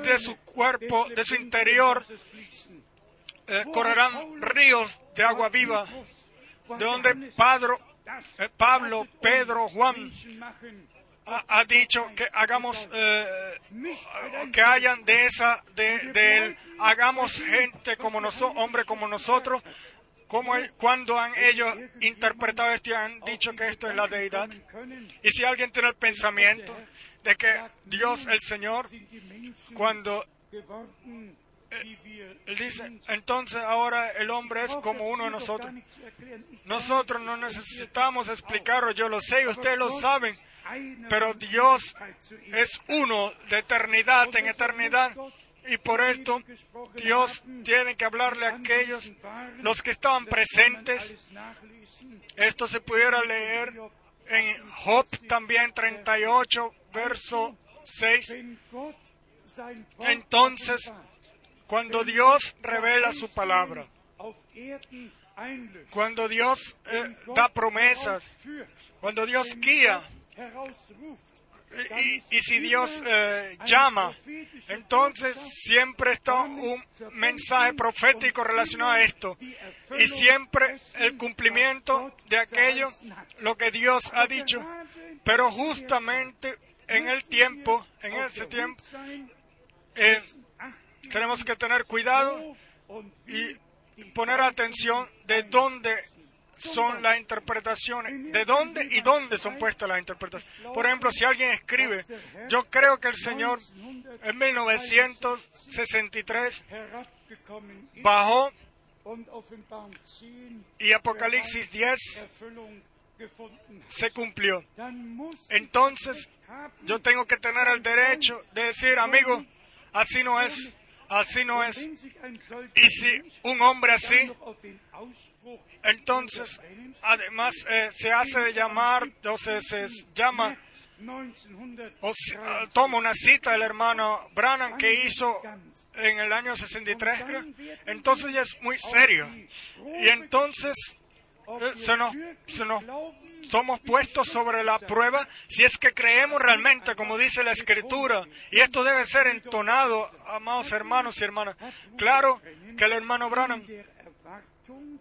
[SPEAKER 4] de su cuerpo, de su interior, eh, correrán ríos de agua viva, de donde Padro, eh, Pablo, Pedro, Juan ha, dicho que hagamos, eh, que hayan de esa, de, de él, hagamos gente como nosotros, hombre como nosotros, como él- cuando han ellos interpretado esto y han dicho que esto es la deidad. Y si alguien tiene el pensamiento de que Dios, el Señor, cuando él dice, entonces ahora el hombre es como uno de nosotros. Nosotros no necesitamos explicarlo, yo lo sé ustedes lo saben, pero Dios es uno de eternidad en eternidad. Y por esto Dios tiene que hablarle a aquellos, los que estaban presentes. Esto se pudiera leer en Job también 38, verso 6. Entonces, cuando Dios revela su palabra, cuando Dios eh, da promesas, cuando Dios guía, y, si Dios eh, llama, entonces siempre está un mensaje profético relacionado a esto. Y siempre el cumplimiento de aquello, lo que Dios ha dicho. Pero justamente en el tiempo, en ese tiempo, eh, tenemos que tener cuidado y poner atención de dónde son las interpretaciones, de dónde y dónde son puestas las interpretaciones. Por ejemplo, si alguien escribe, yo creo que el Señor en 1963 bajó y Apocalipsis 10 se cumplió. Entonces, yo tengo que tener el derecho de decir, amigo, así no es, así no es. Y si un hombre así, entonces, además eh, se hace de llamar, o se, se llama, o ah, toma una cita del hermano Branham que hizo en el año 63, creo. Entonces ya es muy serio. Y entonces eh, se nos, se nos somos puestos sobre la prueba si es que creemos realmente, como dice la Escritura. Y esto debe ser entonado, amados hermanos y hermanas. Claro que el hermano Branham,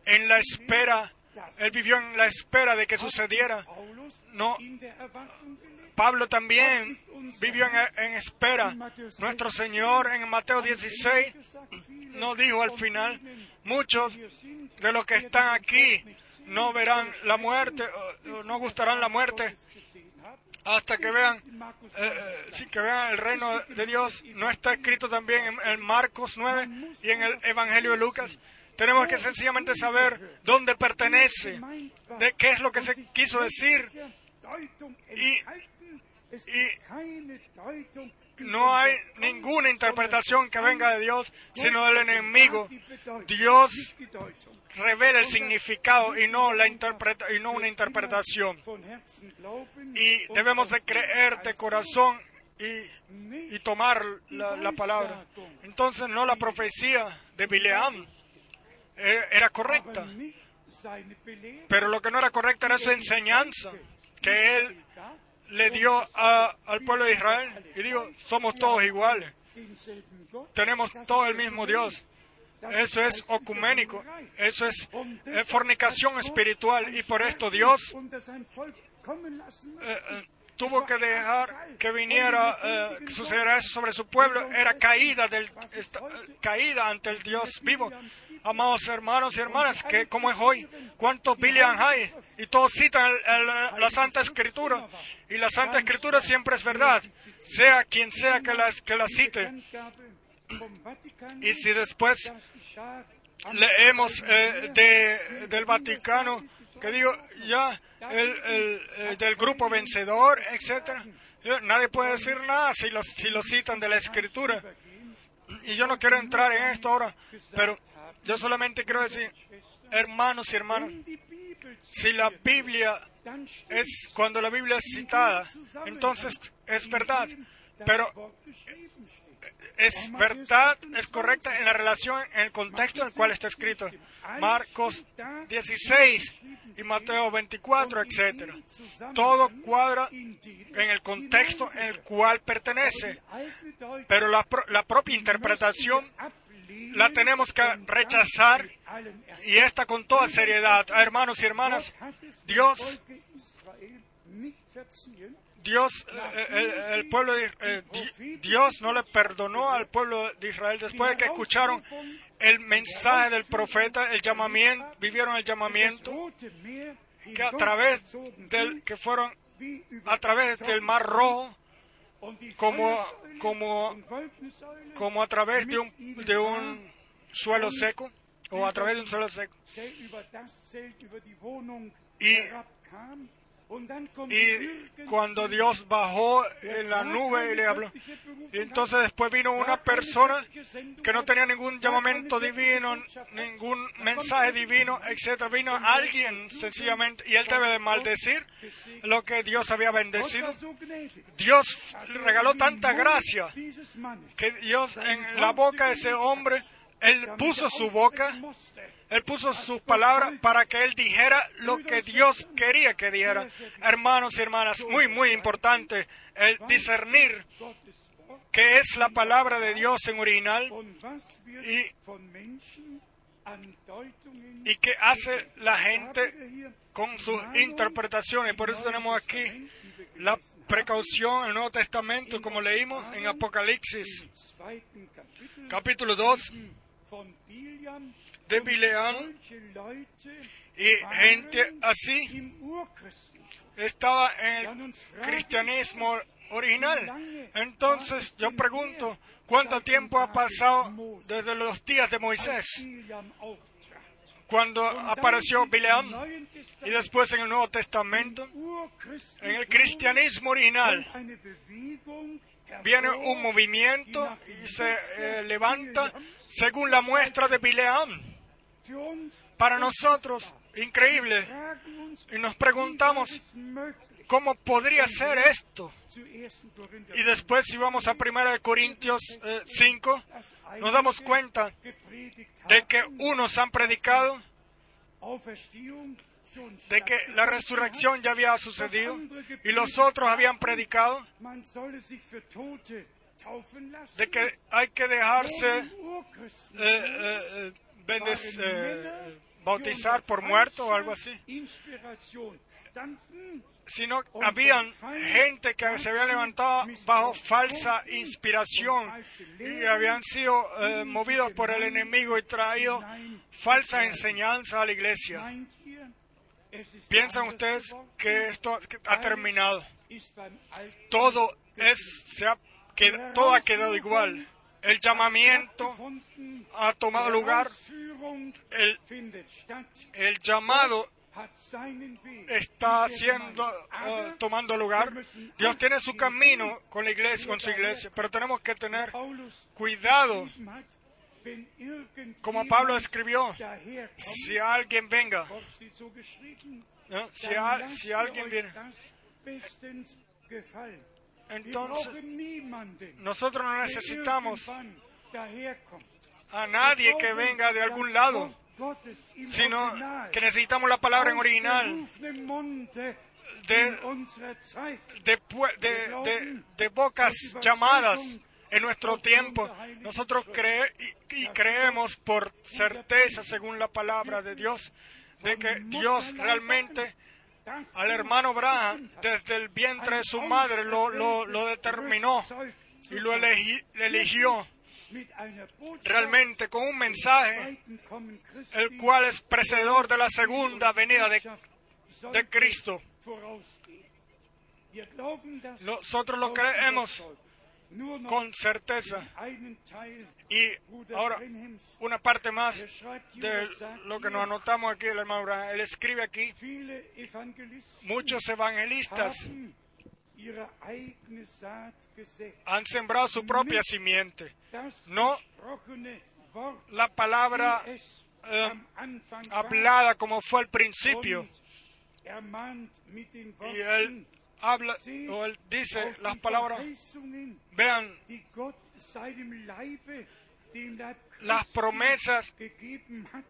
[SPEAKER 4] en la espera, él vivió en la espera de que sucediera. No, Pablo también vivió en, en espera. Nuestro Señor en Mateo 16 nos dijo al final, muchos de los que están aquí no verán la muerte, no gustarán la muerte hasta que vean, eh, eh, que vean el reino de Dios. No está escrito también en, Marcos 9 y en el Evangelio de Lucas. Tenemos que sencillamente saber dónde pertenece, de qué es lo que se quiso decir. Y- No hay ninguna interpretación que venga de Dios, sino del enemigo. Dios revela el significado y no, la interpreta, y no una interpretación. Y debemos de creer de corazón y, y tomar la, la palabra. Entonces no la profecía de Bileam eh, era correcta, pero lo que no era correcta era su enseñanza que él le dio a- al pueblo de Israel. Y digo, somos todos iguales, tenemos todo el mismo Dios. Eso es ocuménico, eso es eh, fornicación espiritual y por esto Dios eh, eh, tuvo que dejar que viniera, eh, sucediera eso sobre su pueblo. Era caída, del, esta- caída ante el Dios vivo. Amados hermanos y hermanas, que como es hoy, cuántos Billiam hay, y todos citan el- el- la Santa Escritura, y la Santa Escritura siempre es verdad, sea quien sea que la, que la cite. Y si después leemos eh, de, del Vaticano, que digo, ya, el, eh, del grupo vencedor, etcétera, nadie puede decir nada si lo, si lo citan de la Escritura. Y yo no quiero entrar en esto ahora, pero yo solamente quiero decir, hermanos y hermanas, si la Biblia es cuando la Biblia es citada, entonces es verdad, pero es verdad, es correcta en la relación, en el contexto en el cual está escrito. Marcos 16 y Mateo 24, etcétera. Todo cuadra en el contexto en el cual pertenece, pero la, la propia interpretación la tenemos que rechazar y esta con toda seriedad. Hermanos y hermanas, Dios Dios, eh, el, el pueblo de, eh, Dios no le perdonó al pueblo de Israel después de que escucharon el mensaje del profeta, el llamamiento, vivieron el llamamiento que a través del que fueron a través del mar rojo como como como a través de un de un suelo seco o a través de un suelo seco Y- y cuando Dios bajó en la nube y le habló entonces después vino una persona que no tenía ningún llamamiento divino, ningún mensaje divino, etcétera. Vino alguien sencillamente y él debe de maldecir lo que Dios había bendecido. Dios regaló tanta gracia que Dios en la boca de ese hombre, él puso su boca, él puso sus palabras para que él dijera lo que Dios quería que dijera. Hermanos y hermanas, muy, muy importante el discernir qué es la palabra de Dios en original y, y qué hace la gente con sus interpretaciones. Por eso tenemos aquí la precaución en el Nuevo Testamento, como leímos en Apocalipsis, capítulo 2, de Bileán y gente así estaba en el cristianismo original. Entonces yo pregunto, ¿cuánto tiempo ha pasado desde los días de Moisés, cuando apareció Bileam, y después en el Nuevo Testamento, en el cristianismo original, viene un movimiento y se eh, levanta según la muestra de Bileam. Para nosotros, increíble. Y nos preguntamos, ¿cómo podría ser esto? Y después, si vamos a 1 Corintios eh, 5, nos damos cuenta de que unos han predicado de que la resurrección ya había sucedido y los otros habían predicado de que hay que dejarse eh, eh, eh, bendes- eh, bautizar por muerto o algo así, sino habían gente que se había levantado bajo falsa inspiración y habían sido eh, movidos por el enemigo y traído falsa enseñanza a la iglesia. ¿Piensan ustedes que esto ha terminado? Todo, es, se ha qued- todo ha quedado igual. El llamamiento ha tomado lugar, el, llamado está eh, tomando lugar. Dios tiene su camino con la iglesia, con su iglesia, pero tenemos que tener cuidado, como Pablo escribió, si alguien venga, si, alguien viene, entonces nosotros no necesitamos a nadie que venga de algún lado, sino que necesitamos la palabra en original.
[SPEAKER 1] de,
[SPEAKER 4] de, de, pue- de- de- de bocas llamadas en nuestro tiempo. Nosotros cree- y, y creemos por certeza, según la palabra de Dios, de que Dios realmente al hermano Braham desde el vientre de su madre lo, lo, determinó y lo eligió realmente con un mensaje el cual es precedor de la segunda venida de, de Cristo. Nosotros lo creemos con certeza. Y ahora, una parte más de lo que nos anotamos aquí, el hermano Abraham. Él escribe aquí, muchos evangelistas han sembrado su propia simiente. No la palabra eh, hablada como fue al principio. Y él habla, o él dice las palabras, vean las promesas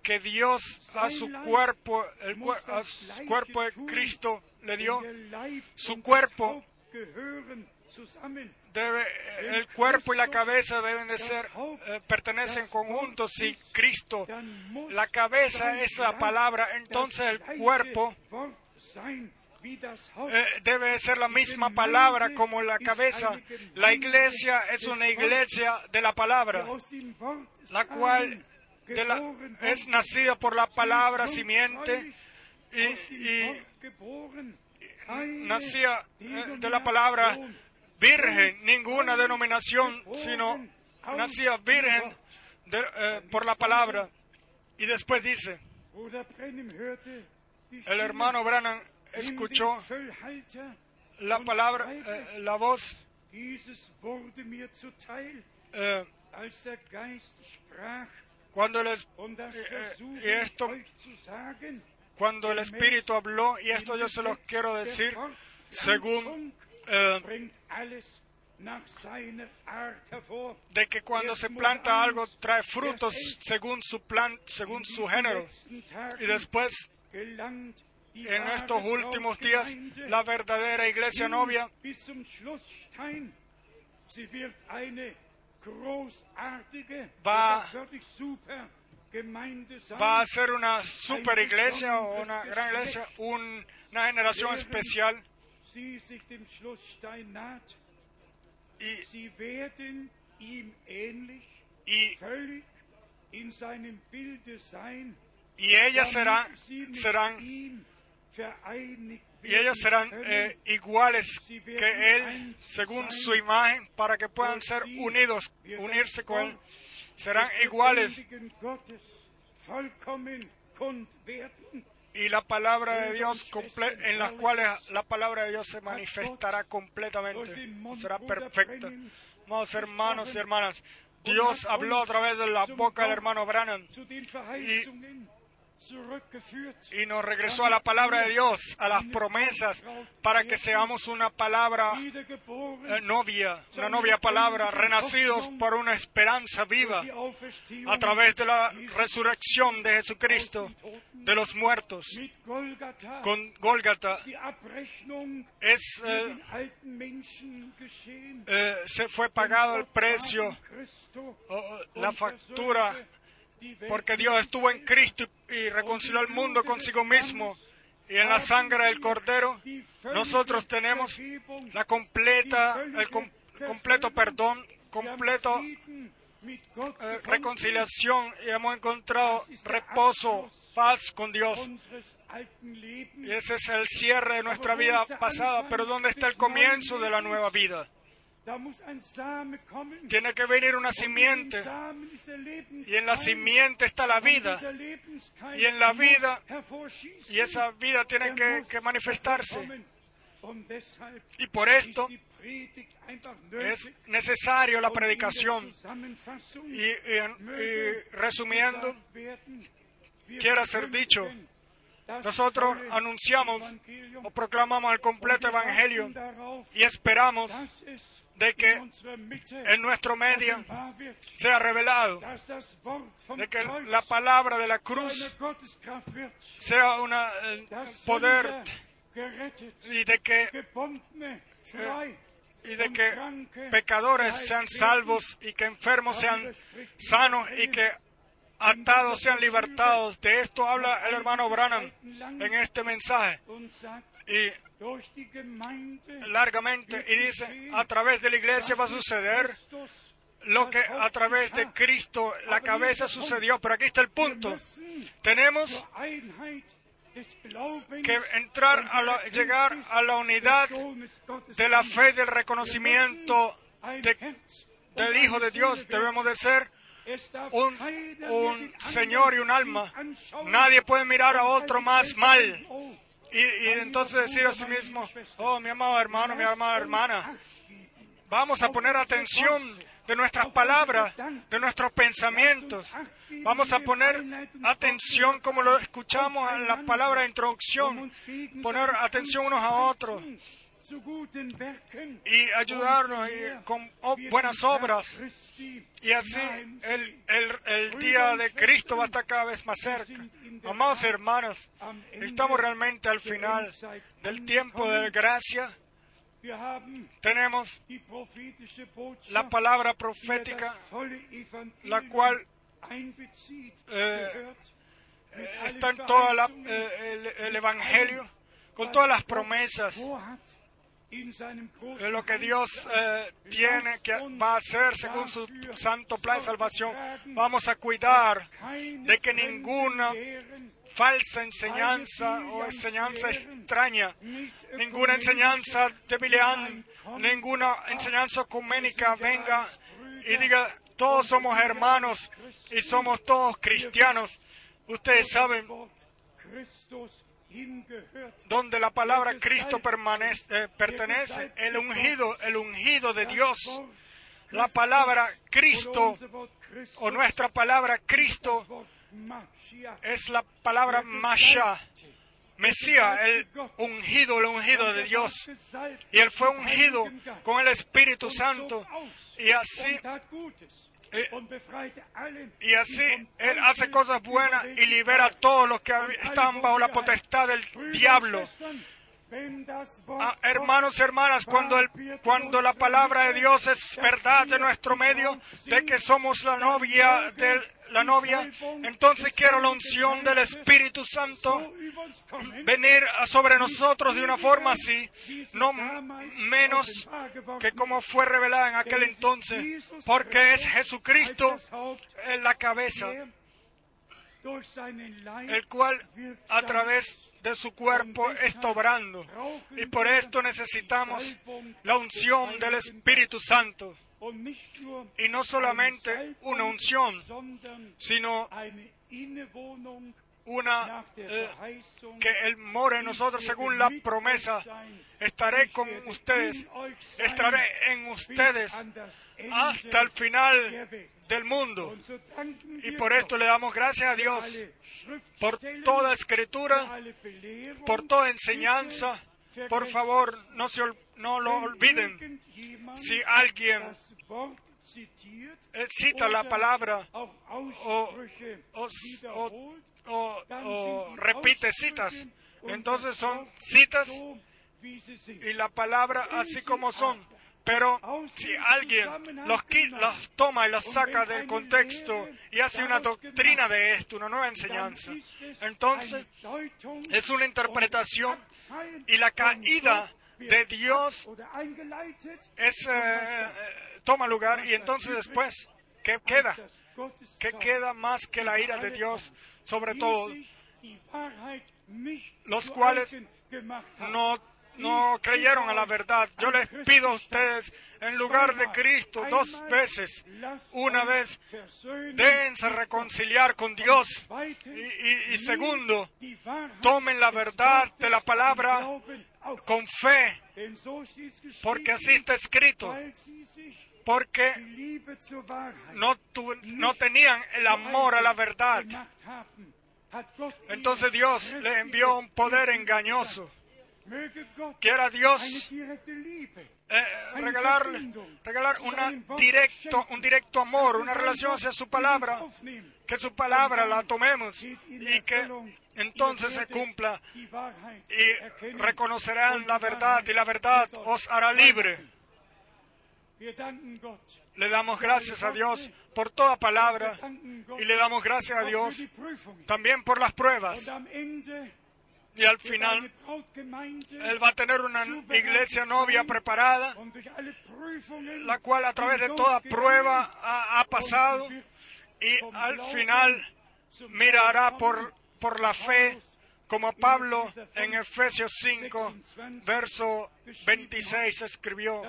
[SPEAKER 4] que Dios a su cuerpo, el cuer- a su cuerpo de Cristo le dio. Su cuerpo debe, el cuerpo y la cabeza deben de ser, eh, pertenecen conjuntos. Si Cristo, la cabeza es la palabra, entonces el cuerpo eh, debe de ser la misma palabra como la cabeza. La iglesia es una iglesia de la palabra, la cual de la- es nacida por la palabra simiente y, y nacía eh, de la palabra virgen, ninguna denominación, sino nacía virgen de- eh, por la palabra. Y después dice, el hermano Branham escuchó la palabra, eh, la voz, eh, cuando el, eh, eh, esto, cuando el Espíritu habló, y esto yo se los quiero decir, según eh, de que cuando se planta algo trae frutos según su plan, según su género. Y después, en estos últimos días, la verdadera iglesia novia. Va- va a ser una super iglesia o una gran iglesia, un- una generación especial. Y, y, y ellas serán, serán y ellos serán eh, iguales que Él, según su imagen, para que puedan ser unidos, unirse con Él. Serán iguales y la palabra de Dios, en las cuales la palabra de Dios se manifestará completamente, será perfecta. Amados hermanos y hermanas, Dios habló a través de la boca del hermano Branham
[SPEAKER 1] zurückgeführt.
[SPEAKER 4] Y nos regresó a la palabra de Dios, a las promesas, para que seamos una palabra eh, novia, una novia palabra, renacidos por una esperanza viva a través de la resurrección de Jesucristo de los muertos. Con
[SPEAKER 1] Abrechnung
[SPEAKER 4] es, eh, eh, se fue pagado el precio, la factura porque Dios estuvo en Cristo y, reconcilió al mundo consigo mismo. Y en la sangre del Cordero nosotros tenemos la completa, el com- completo perdón, completo eh, reconciliación y hemos encontrado reposo, paz con Dios. Y ese es el cierre de nuestra vida pasada, pero ¿dónde está el comienzo de la nueva vida? Tiene que venir una simiente. Y en la simiente está la vida. y en la vida y esa vida tiene que, que manifestarse. Y por esto es necesario la predicación. Y, y- y resumiendo, quiera ser dicho, nosotros anunciamos o proclamamos el completo evangelio y esperamos de que en nuestro medio sea revelado, de que la palabra de la cruz sea un poder y de que y de que pecadores sean salvos y que enfermos sean sanos y que atados sean libertados. De esto habla el hermano Branham en este mensaje y largamente y dice, a través de la iglesia va a suceder lo que a través de Cristo la cabeza sucedió. Pero aquí está el punto. Tenemos que entrar a la- llegar a la unidad de la fe y del reconocimiento de- del Hijo de Dios. Debemos de ser un, un Señor y un alma. Nadie puede mirar a otro más mal. Y, entonces decir a sí mismo, oh, mi amado hermano, mi amada hermana, vamos a poner atención de nuestras palabras, de nuestros pensamientos. Vamos a poner atención como lo escuchamos en la palabra de introducción, poner atención unos a otros y ayudarnos y con oh, buenas obras. Y así el, el, el día de Cristo va a estar cada vez más cerca. Amados hermanos, estamos realmente al final del tiempo de gracia. Tenemos la palabra profética, la cual eh, eh, está en todo el, el Evangelio, con todas las promesas lo que Dios eh, tiene que hacer según su santo plan de salvación. Vamos a cuidar de que ninguna falsa enseñanza o enseñanza extraña, ninguna enseñanza de Bileán, ninguna enseñanza ecuménica venga y diga, todos somos hermanos y somos todos cristianos. Ustedes saben donde la palabra Cristo eh, pertenece, el ungido, el ungido de Dios. La palabra Cristo o nuestra palabra Cristo es la palabra Masha, Mesías, el ungido, el ungido de Dios. Y él fue ungido con el Espíritu Santo. Y así, eh, y así él hace cosas buenas y libera a todos los que están bajo la potestad del diablo. Ah, hermanos y hermanas, cuando, el, cuando la palabra de Dios es verdad de nuestro medio, de que somos la novia de la novia, entonces quiero la unción del Espíritu Santo venir sobre nosotros de una forma así, no menos que como fue revelada en aquel entonces, porque es Jesucristo en la cabeza, el cual a través de su cuerpo está obrando. Y por esto necesitamos la unción del Espíritu Santo. Y no solamente una unción, sino una eh, que Él more en nosotros según la promesa. Estaré con ustedes, estaré en ustedes hasta el final del mundo. Y por esto le damos gracias a Dios por toda escritura, por toda enseñanza. Por favor, no, lo olviden. Si alguien cita la palabra o repite citas, entonces son citas y la palabra así como son. Pero si alguien los, los, toma y los saca del contexto y hace una doctrina de esto, una nueva enseñanza, entonces es una interpretación y la caída de Dios es, eh, toma lugar y entonces después, ¿qué queda? ¿Qué queda más que la ira de Dios sobre todo los cuales no no creyeron a la verdad. Yo les pido a ustedes, en lugar de Cristo, dos veces, una vez, déjense reconciliar con Dios. Y, segundo, tomen la verdad de la palabra con fe, porque así está escrito. Porque no, no tenían el amor a la verdad. Entonces Dios le envió un poder engañoso Quiera Dios eh, regalar, regalar una directo, un directo amor, una relación hacia su palabra, que su palabra la tomemos y que entonces se cumpla y reconocerán la verdad y la verdad os hará libre. Le damos gracias a Dios por toda palabra y le damos gracias a Dios también por las pruebas. Y al final, Él va a tener una iglesia novia preparada, la cual a través de toda prueba ha, pasado y al final mirará por, por la fe, como Pablo en Efesios 5, verso 26 escribió,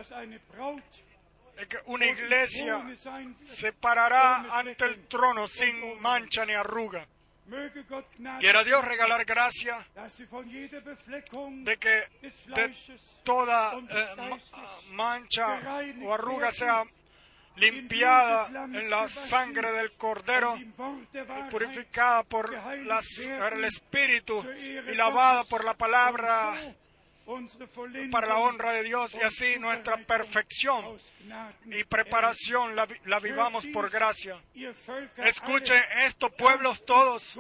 [SPEAKER 4] que una iglesia se parará ante el trono sin mancha ni arruga. Quiera Dios regalar gracia de que toda eh, mancha o arruga sea limpiada en la sangre del Cordero, purificada por el Espíritu y lavada por la palabra para la honra de Dios y así nuestra perfección y preparación la, vivamos por gracia. Escuchen esto, pueblos todos.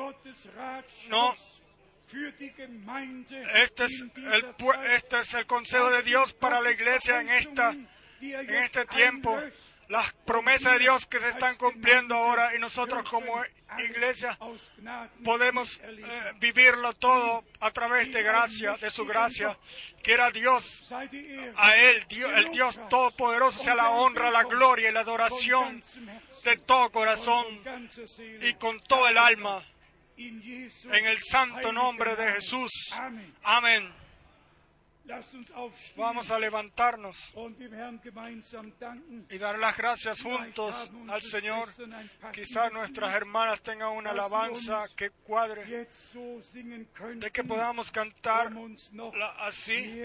[SPEAKER 4] No. Este es, el, este es el consejo de Dios para la iglesia en, esta, en este tiempo las promesas de Dios que se están cumpliendo ahora y nosotros como iglesia podemos eh, vivirlo todo a través de gracia, de su gracia. Quiera Dios, a Él, Dios, el Dios Todopoderoso, sea la honra, la gloria y la adoración de todo corazón y con todo el alma. En el santo nombre de Jesús. Amén. Vamos a levantarnos y dar las gracias juntos al Señor. Quizás nuestras hermanas tengan una alabanza que cuadre, de que podamos cantar así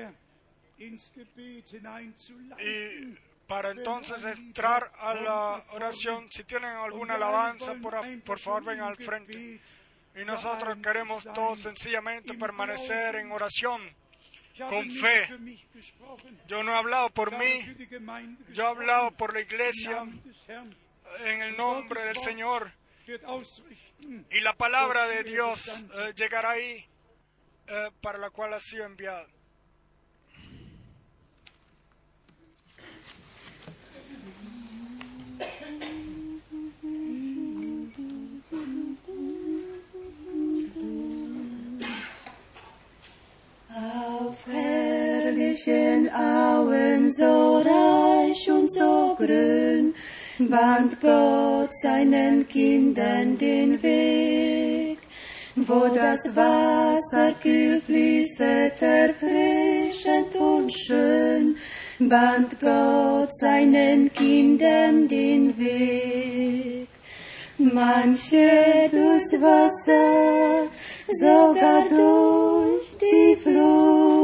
[SPEAKER 4] y para entonces entrar a la oración. Si tienen alguna alabanza, por, por favor vengan al frente. Y nosotros queremos todos sencillamente permanecer en oración con fe. Yo no he hablado por mí, yo he hablado por la iglesia en el nombre del Señor. Y la palabra de Dios eh, llegará ahí eh, para la cual ha sido enviada.
[SPEAKER 6] Herrlichen Auen so reich und so grün bahnt Gott seinen Kindern den Weg, wo das Wasser kühl fließet, erfrischend und schön, bahnt Gott seinen Kindern den Weg. Manche durchs Wasser, sogar durch die Flut,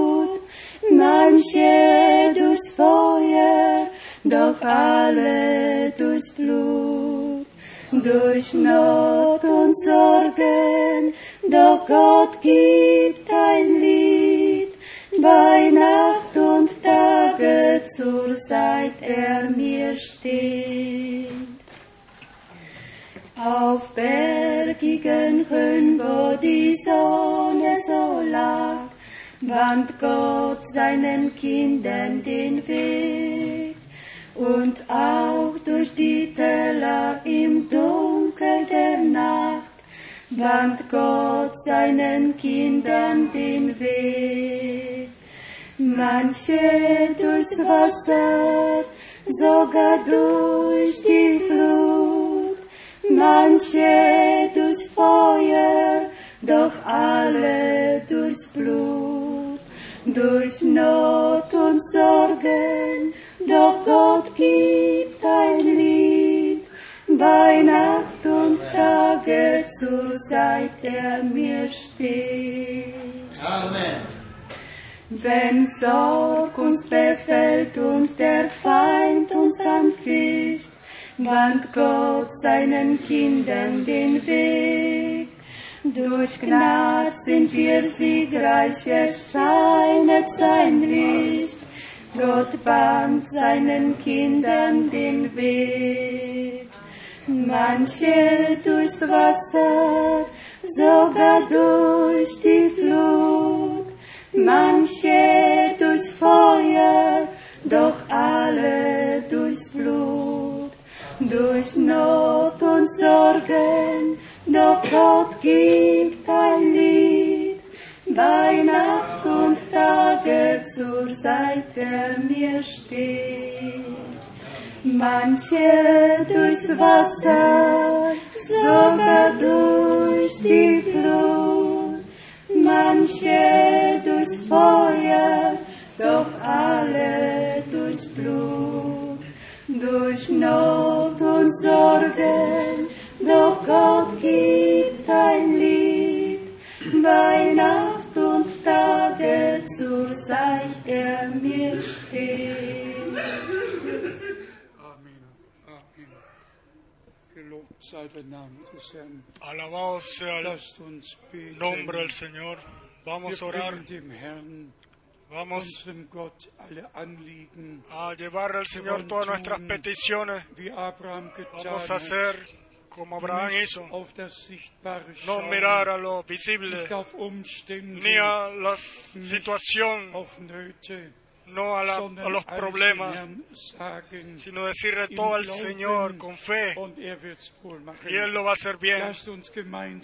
[SPEAKER 6] manche durchs Feuer, doch alle durchs Blut, durch Not und Sorgen, doch Gott gibt ein Lied, bei Nacht und Tage zur Zeit er mir steht. Auf bergigen Höhen, wo die Sonne so lag, bahnt Gott seinen Kindern den Weg. und auch durch die Teller im Dunkel der Nacht bahnt Gott seinen Kindern den Weg. Manche durchs Wasser, sogar durch die Flut, manche durchs Feuer, doch alle durchs Blut, durch Not und Sorgen, doch Gott gibt ein Lied, bei Nacht und Tage zur Seite er mir steht.
[SPEAKER 2] Amen.
[SPEAKER 6] Wenn Sorg uns befällt und der Feind uns anficht, bahnt Gott seinen Kindern den Weg. Durch Gnade sind wir siegreich, erscheinet sein Licht. Gott bahnt seinen Kindern den Weg. Manche durchs Wasser, sogar durch die Flut, manche durchs Feuer, doch alle durchs Blut, durch Not und Sorgen, doch Gott gibt ein Lied, bei Nacht und Tage zur Seite mir steht. Manche durchs Wasser, sogar durch die Flut, manche durchs Feuer, doch alle durchs Blut, durch Not und Sorgen, doch Gott gibt ein Lied, bei Nacht und Tage zur Seite er mir steht.
[SPEAKER 1] Amen. Amen. Gelobt sei der Name des Herrn.
[SPEAKER 4] Alabado sea el
[SPEAKER 1] Lasst uns beten.
[SPEAKER 4] nombre del Señor. Vamos a
[SPEAKER 1] Wir
[SPEAKER 4] orar.
[SPEAKER 1] bringen dem Herrn,
[SPEAKER 4] Vamos
[SPEAKER 1] unserem Gott, alle Anliegen,
[SPEAKER 4] a llevar al Señor todas nuestras peticiones.
[SPEAKER 1] wie Abraham
[SPEAKER 4] Vamos a
[SPEAKER 1] hat.
[SPEAKER 4] hacer como Abraham hizo. No mirar a lo visible, ni a la situación, no a, la- a
[SPEAKER 1] sondern
[SPEAKER 4] los problemas, sino decirle todo al Señor con fe.
[SPEAKER 1] er.
[SPEAKER 4] Y Él lo va a hacer bien.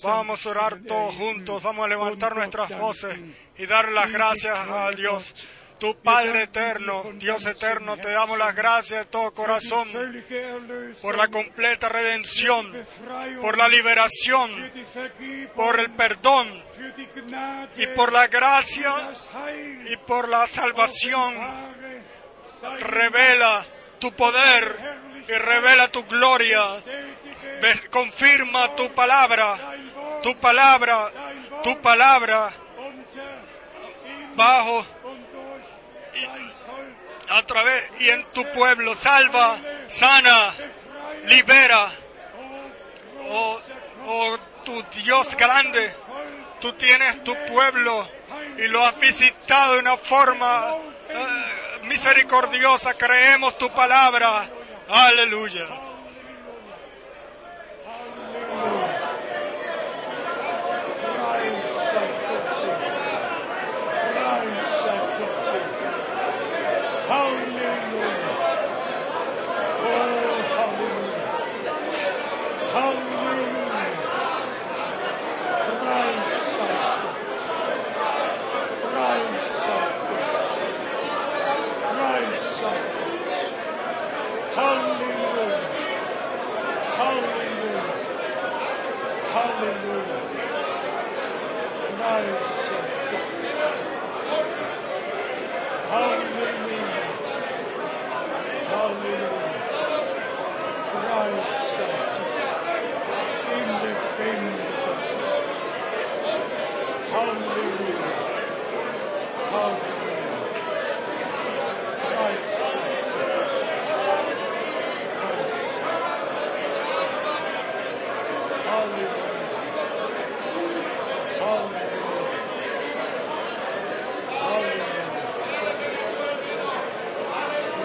[SPEAKER 4] Vamos a orar todos juntos, vamos a levantar nuestras voces y dar las gracias a Dios. Tu Padre eterno, Dios eterno, te damos las gracias de todo corazón por la completa redención, por la liberación, por el perdón y por la gracia y por la salvación. Revela tu poder y revela tu gloria. Confirma tu palabra, tu palabra, tu palabra bajo
[SPEAKER 1] Volk
[SPEAKER 4] a través y en tu pueblo. Salva, sana, libera.
[SPEAKER 1] oh,
[SPEAKER 4] Oh, tu Dios grande, tú tienes tu pueblo y lo has visitado de una forma eh, misericordiosa. Creemos tu palabra. Aleluya.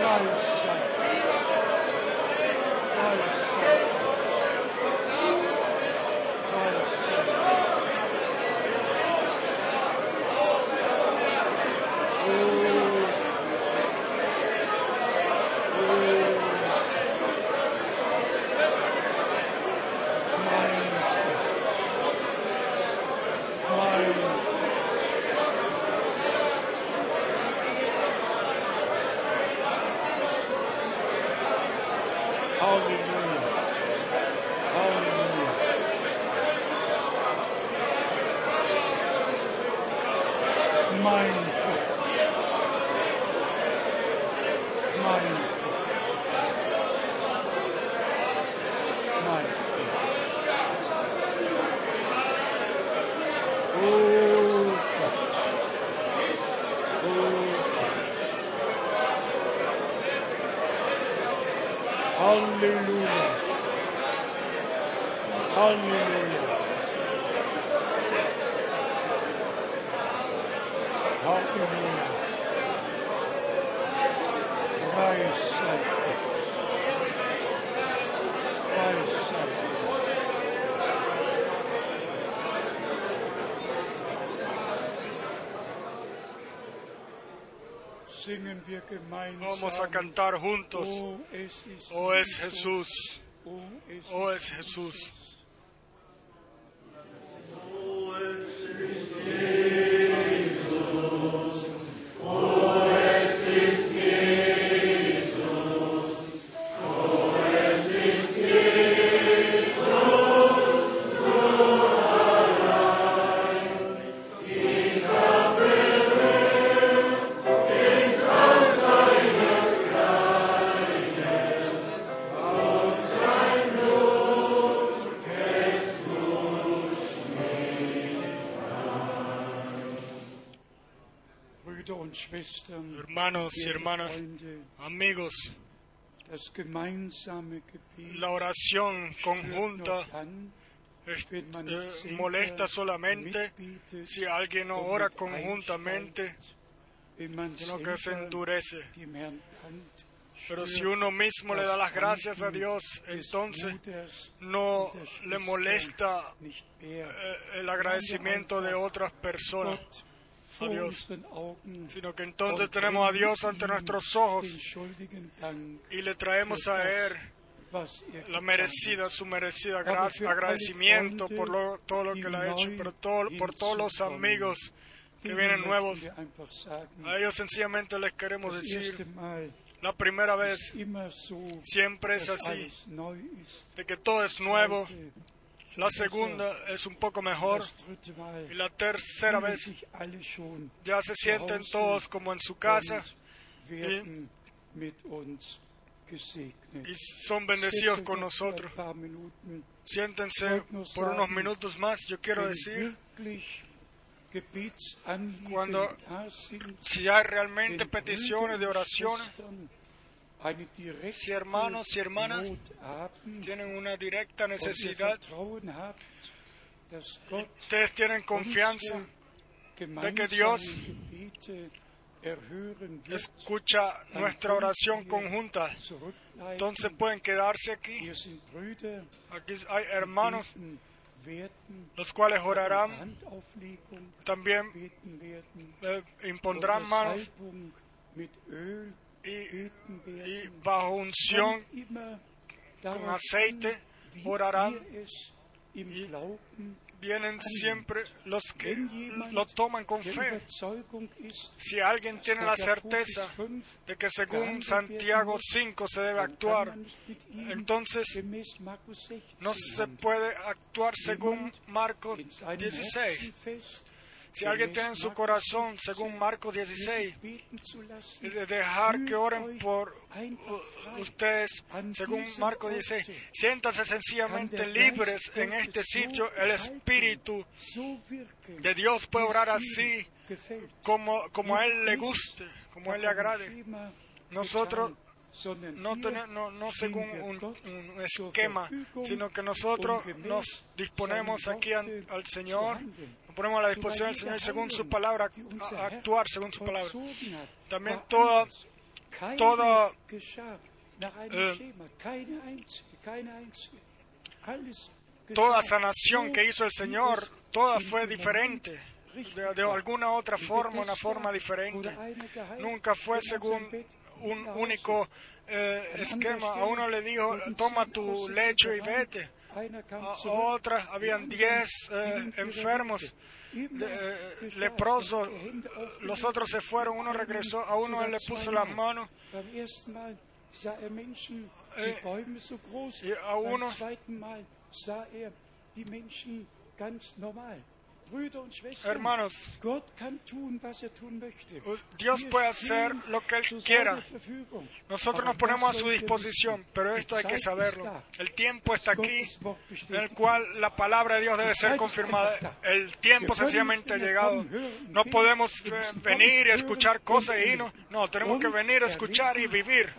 [SPEAKER 1] Ghost.
[SPEAKER 4] Vamos a cantar juntos.
[SPEAKER 1] Oh, es ist
[SPEAKER 4] Oh es. Jesús,
[SPEAKER 1] Oh, es
[SPEAKER 4] Jesús. Hermanos y hermanas, amigos, la oración conjunta eh, molesta solamente si alguien no ora conjuntamente, sino que se endurece. Pero si uno mismo le da las gracias a Dios, entonces no le molesta eh, el agradecimiento de otras personas, a Dios, sino que entonces tenemos a Dios ante nuestros ojos y le traemos a Él la merecida, su merecida gracia, agradecimiento por lo- todo lo que le ha hecho, pero todo, por todos los amigos que vienen nuevos, a ellos sencillamente les queremos decir, la primera vez siempre es así, de que todo es nuevo, la segunda es un poco mejor y la tercera vez ya se sienten todos como en su casa y son bendecidos con nosotros. Siéntense por unos minutos más, yo quiero decir, Cuando- si hay realmente peticiones de oraciones, Si hermanos y hermanas tienen una directa necesidad, ustedes tienen confianza
[SPEAKER 1] unsere
[SPEAKER 4] que Dios escucha nuestra oración conjunta. Entonces pueden quedarse aquí. Aquí hay hermanos los cuales orarán, también eh, impondrán manos y, bajo unción con aceite orarán. vienen siempre los que lo toman con fe. Si alguien tiene la certeza de que según Santiago 5 se debe actuar, entonces
[SPEAKER 1] gemäß Markus 16
[SPEAKER 4] no se puede actuar según Marcos
[SPEAKER 1] in seinem
[SPEAKER 4] 16. Si alguien tiene en su corazón, según Marcos 16,
[SPEAKER 1] sich beten zu lassen,
[SPEAKER 4] y de dejar que oren por ustedes, según Marcos
[SPEAKER 1] Orte
[SPEAKER 4] 16, siéntanse sencillamente libres en este sitio. El Espíritu de Dios puede orar así, como, como a Él le guste, como a Él le agrade. Nosotros no, tene- no, no según un, un esquema, sino que nosotros nos disponemos aquí an- al Señor, ponemos a la disposición del Señor según su palabra, a actuar según su palabra. También toda- toda.
[SPEAKER 1] Alles
[SPEAKER 4] Toda sanación que hizo el Señor, toda fue
[SPEAKER 1] dem
[SPEAKER 4] diferente, de, alguna otra forma, una forma diferente. Nunca fue según un único eh, esquema. A uno le dijo, toma tu lecho y vete.
[SPEAKER 1] Einer kam
[SPEAKER 4] A
[SPEAKER 1] zurück,
[SPEAKER 4] otras habían diez eh, enfermos, de- eh, leprosos, los otros se fueron, uno regresó, a uno él le puso las manos.
[SPEAKER 1] Er eh, y a uno-
[SPEAKER 4] Er
[SPEAKER 1] Hermanos,
[SPEAKER 4] er.
[SPEAKER 1] Dios puede hacer lo que Él quiera. Nosotros nos ponemos a su disposición, pero esto hay que saberlo. El tiempo está aquí, en el cual la palabra de Dios debe ser confirmada. El tiempo sencillamente ha llegado. No podemos eh, venir y escuchar cosas y irnos. No, tenemos que venir a escuchar y vivir.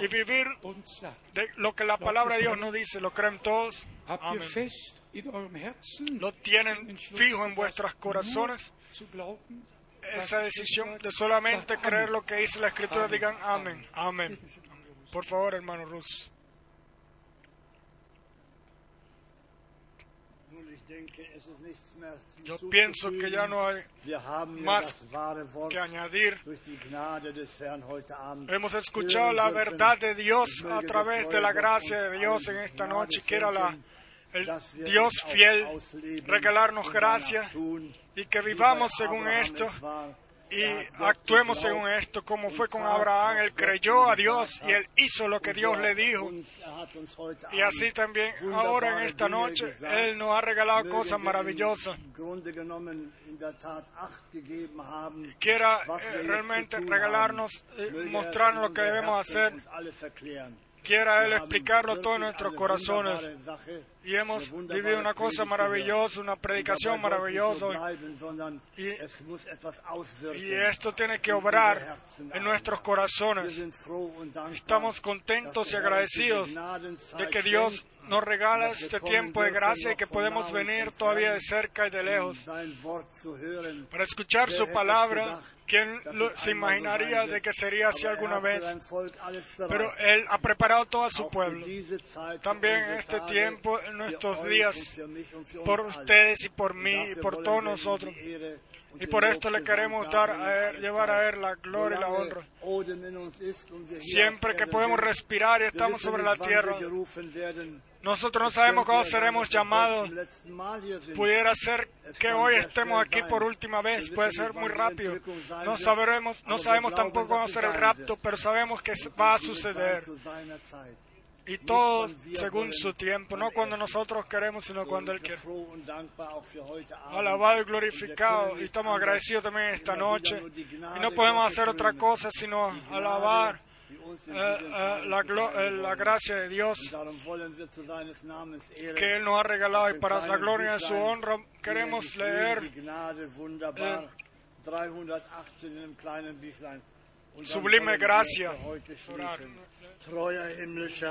[SPEAKER 1] Y vivir de lo que la palabra de Dios nos dice. ¿Lo creen todos? Amén. Lo tienen fijo en vuestros corazones. Esa decisión de solamente creer lo que dice la Escritura. Digan amén. Amén. Por favor, hermano Rus. Yo pienso que ya no hay más que añadir. Hemos escuchado la verdad de Dios a través de la gracia de Dios en esta noche. Quiera la, el Dios fiel regalarnos gracia y que vivamos según esto y
[SPEAKER 2] Er
[SPEAKER 1] actuemos según esto, como fue con Abraham. Él creyó a Dios y él hizo lo que Dios
[SPEAKER 2] so
[SPEAKER 1] le dijo.
[SPEAKER 2] er
[SPEAKER 1] Y así también ahora en esta noche. Él nos ha regalado cosas maravillosas. Quiera eh, realmente regalarnos, eh,
[SPEAKER 2] er
[SPEAKER 1] mostrarnos lo que debemos hacer. Quiera Él explicarlo todo en nuestros corazones. Y hemos vivido una cosa maravillosa, una predicación maravillosa. Y- esto tiene que obrar en nuestros corazones. Estamos contentos y agradecidos de que Dios nos regala este tiempo de gracia y que podemos venir todavía de cerca y de lejos
[SPEAKER 2] um hören.
[SPEAKER 1] para escuchar su palabra. ¿Quién lo- se imaginaría de que sería así alguna vez? Pero Él ha preparado todo a su pueblo, También en este tiempo, en nuestros días, por ustedes y por mí y por todos nosotros. Y por esto le queremos dar a llevar a. Él la gloria y la honra. Siempre que podemos respirar y estamos sobre la tierra, nosotros no sabemos cuándo seremos llamados. Pudiera ser que hoy estemos aquí por última vez, puede ser muy rápido. No sabremos, no sabemos tampoco cuándo será el rapto, pero sabemos que va a suceder. Y todo según su tiempo, no cuando nosotros queremos, sino cuando Él quiere. Alabado y glorificado, y estamos agradecidos también esta noche. Y no podemos hacer otra cosa sino alabar eh, eh,
[SPEAKER 2] Tagen
[SPEAKER 1] la, eh, la gracia de Dios que Él nos ha regalado y para la gloria de su honra queremos leer eh,
[SPEAKER 2] 318 in einem kleinen Büchlein. Und dann
[SPEAKER 1] sublime gracia. Orar.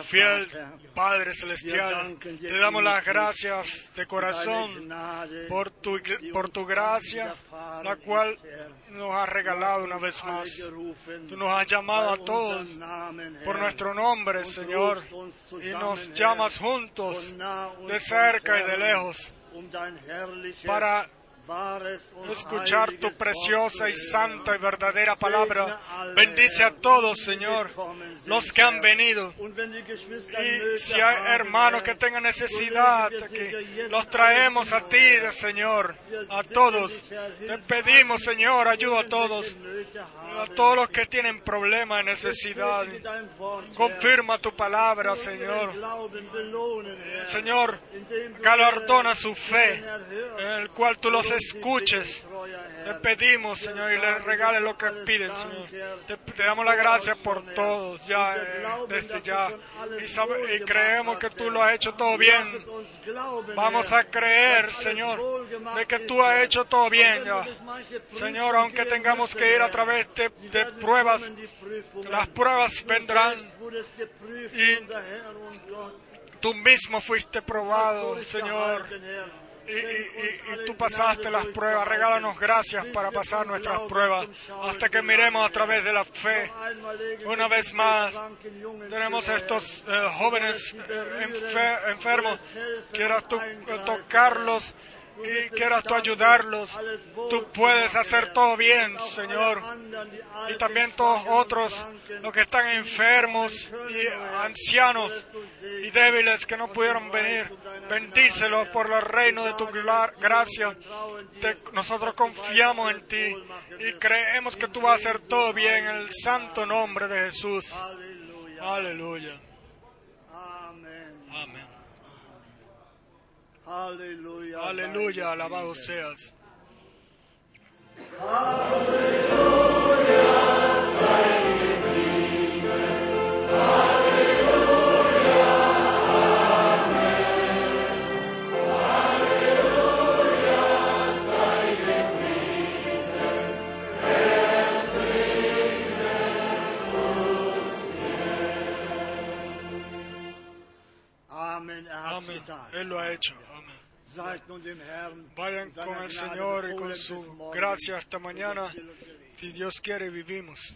[SPEAKER 1] Fiel Padre Celestial, te damos las gracias de corazón por tu, por tu gracia, la cual nos has regalado una vez más. Tú nos has llamado a todos por nuestro nombre, Señor, y nos llamas juntos, de cerca y de lejos, para escuchar tu preciosa y santa y verdadera palabra. Bendice a todos, Señor, los que han venido. Y si hay hermanos que tengan necesidad, aquí, los traemos a ti, Señor, a todos. Te pedimos, Señor, ayuda a todos, a todos los que tienen problemas, necesidad. Confirma tu palabra, Señor. Señor, galardona su fe, en el cual tú los escuches. Te pedimos, Señor, y les regales lo que piden, Señor. Te, damos la gracia por todos, ya, eh, desde ya. Y, creemos que tú lo has hecho todo bien. Vamos a creer, Señor, de que tú has hecho todo bien. Señor, aunque tengamos que ir a través de pruebas, las pruebas vendrán y tú mismo fuiste probado, Señor. Y, y- y- y tú pasaste las pruebas. Regálanos gracias para pasar nuestras pruebas hasta que miremos a través de la fe. Una vez más, tenemos estos eh, jóvenes eh, enfe- enfermos. Quieras tú eh, tocarlos y quieras tú ayudarlos. Tú puedes hacer todo bien, Señor. Y también todos otros, los que están enfermos y ancianos y débiles que no pudieron venir. Bendícelos por el reino de tu gracia. Te- nosotros confiamos en ti y creemos que tú vas a hacer todo bien en el santo nombre de Jesús. Aleluya. Amén.
[SPEAKER 2] Aleluya.
[SPEAKER 1] Aleluya, alabado seas.
[SPEAKER 2] Hat's
[SPEAKER 1] Amén. Él lo ha hecho. Vayan con el Señor y con su gracia hasta mañana. Si Dios quiere, vivimos.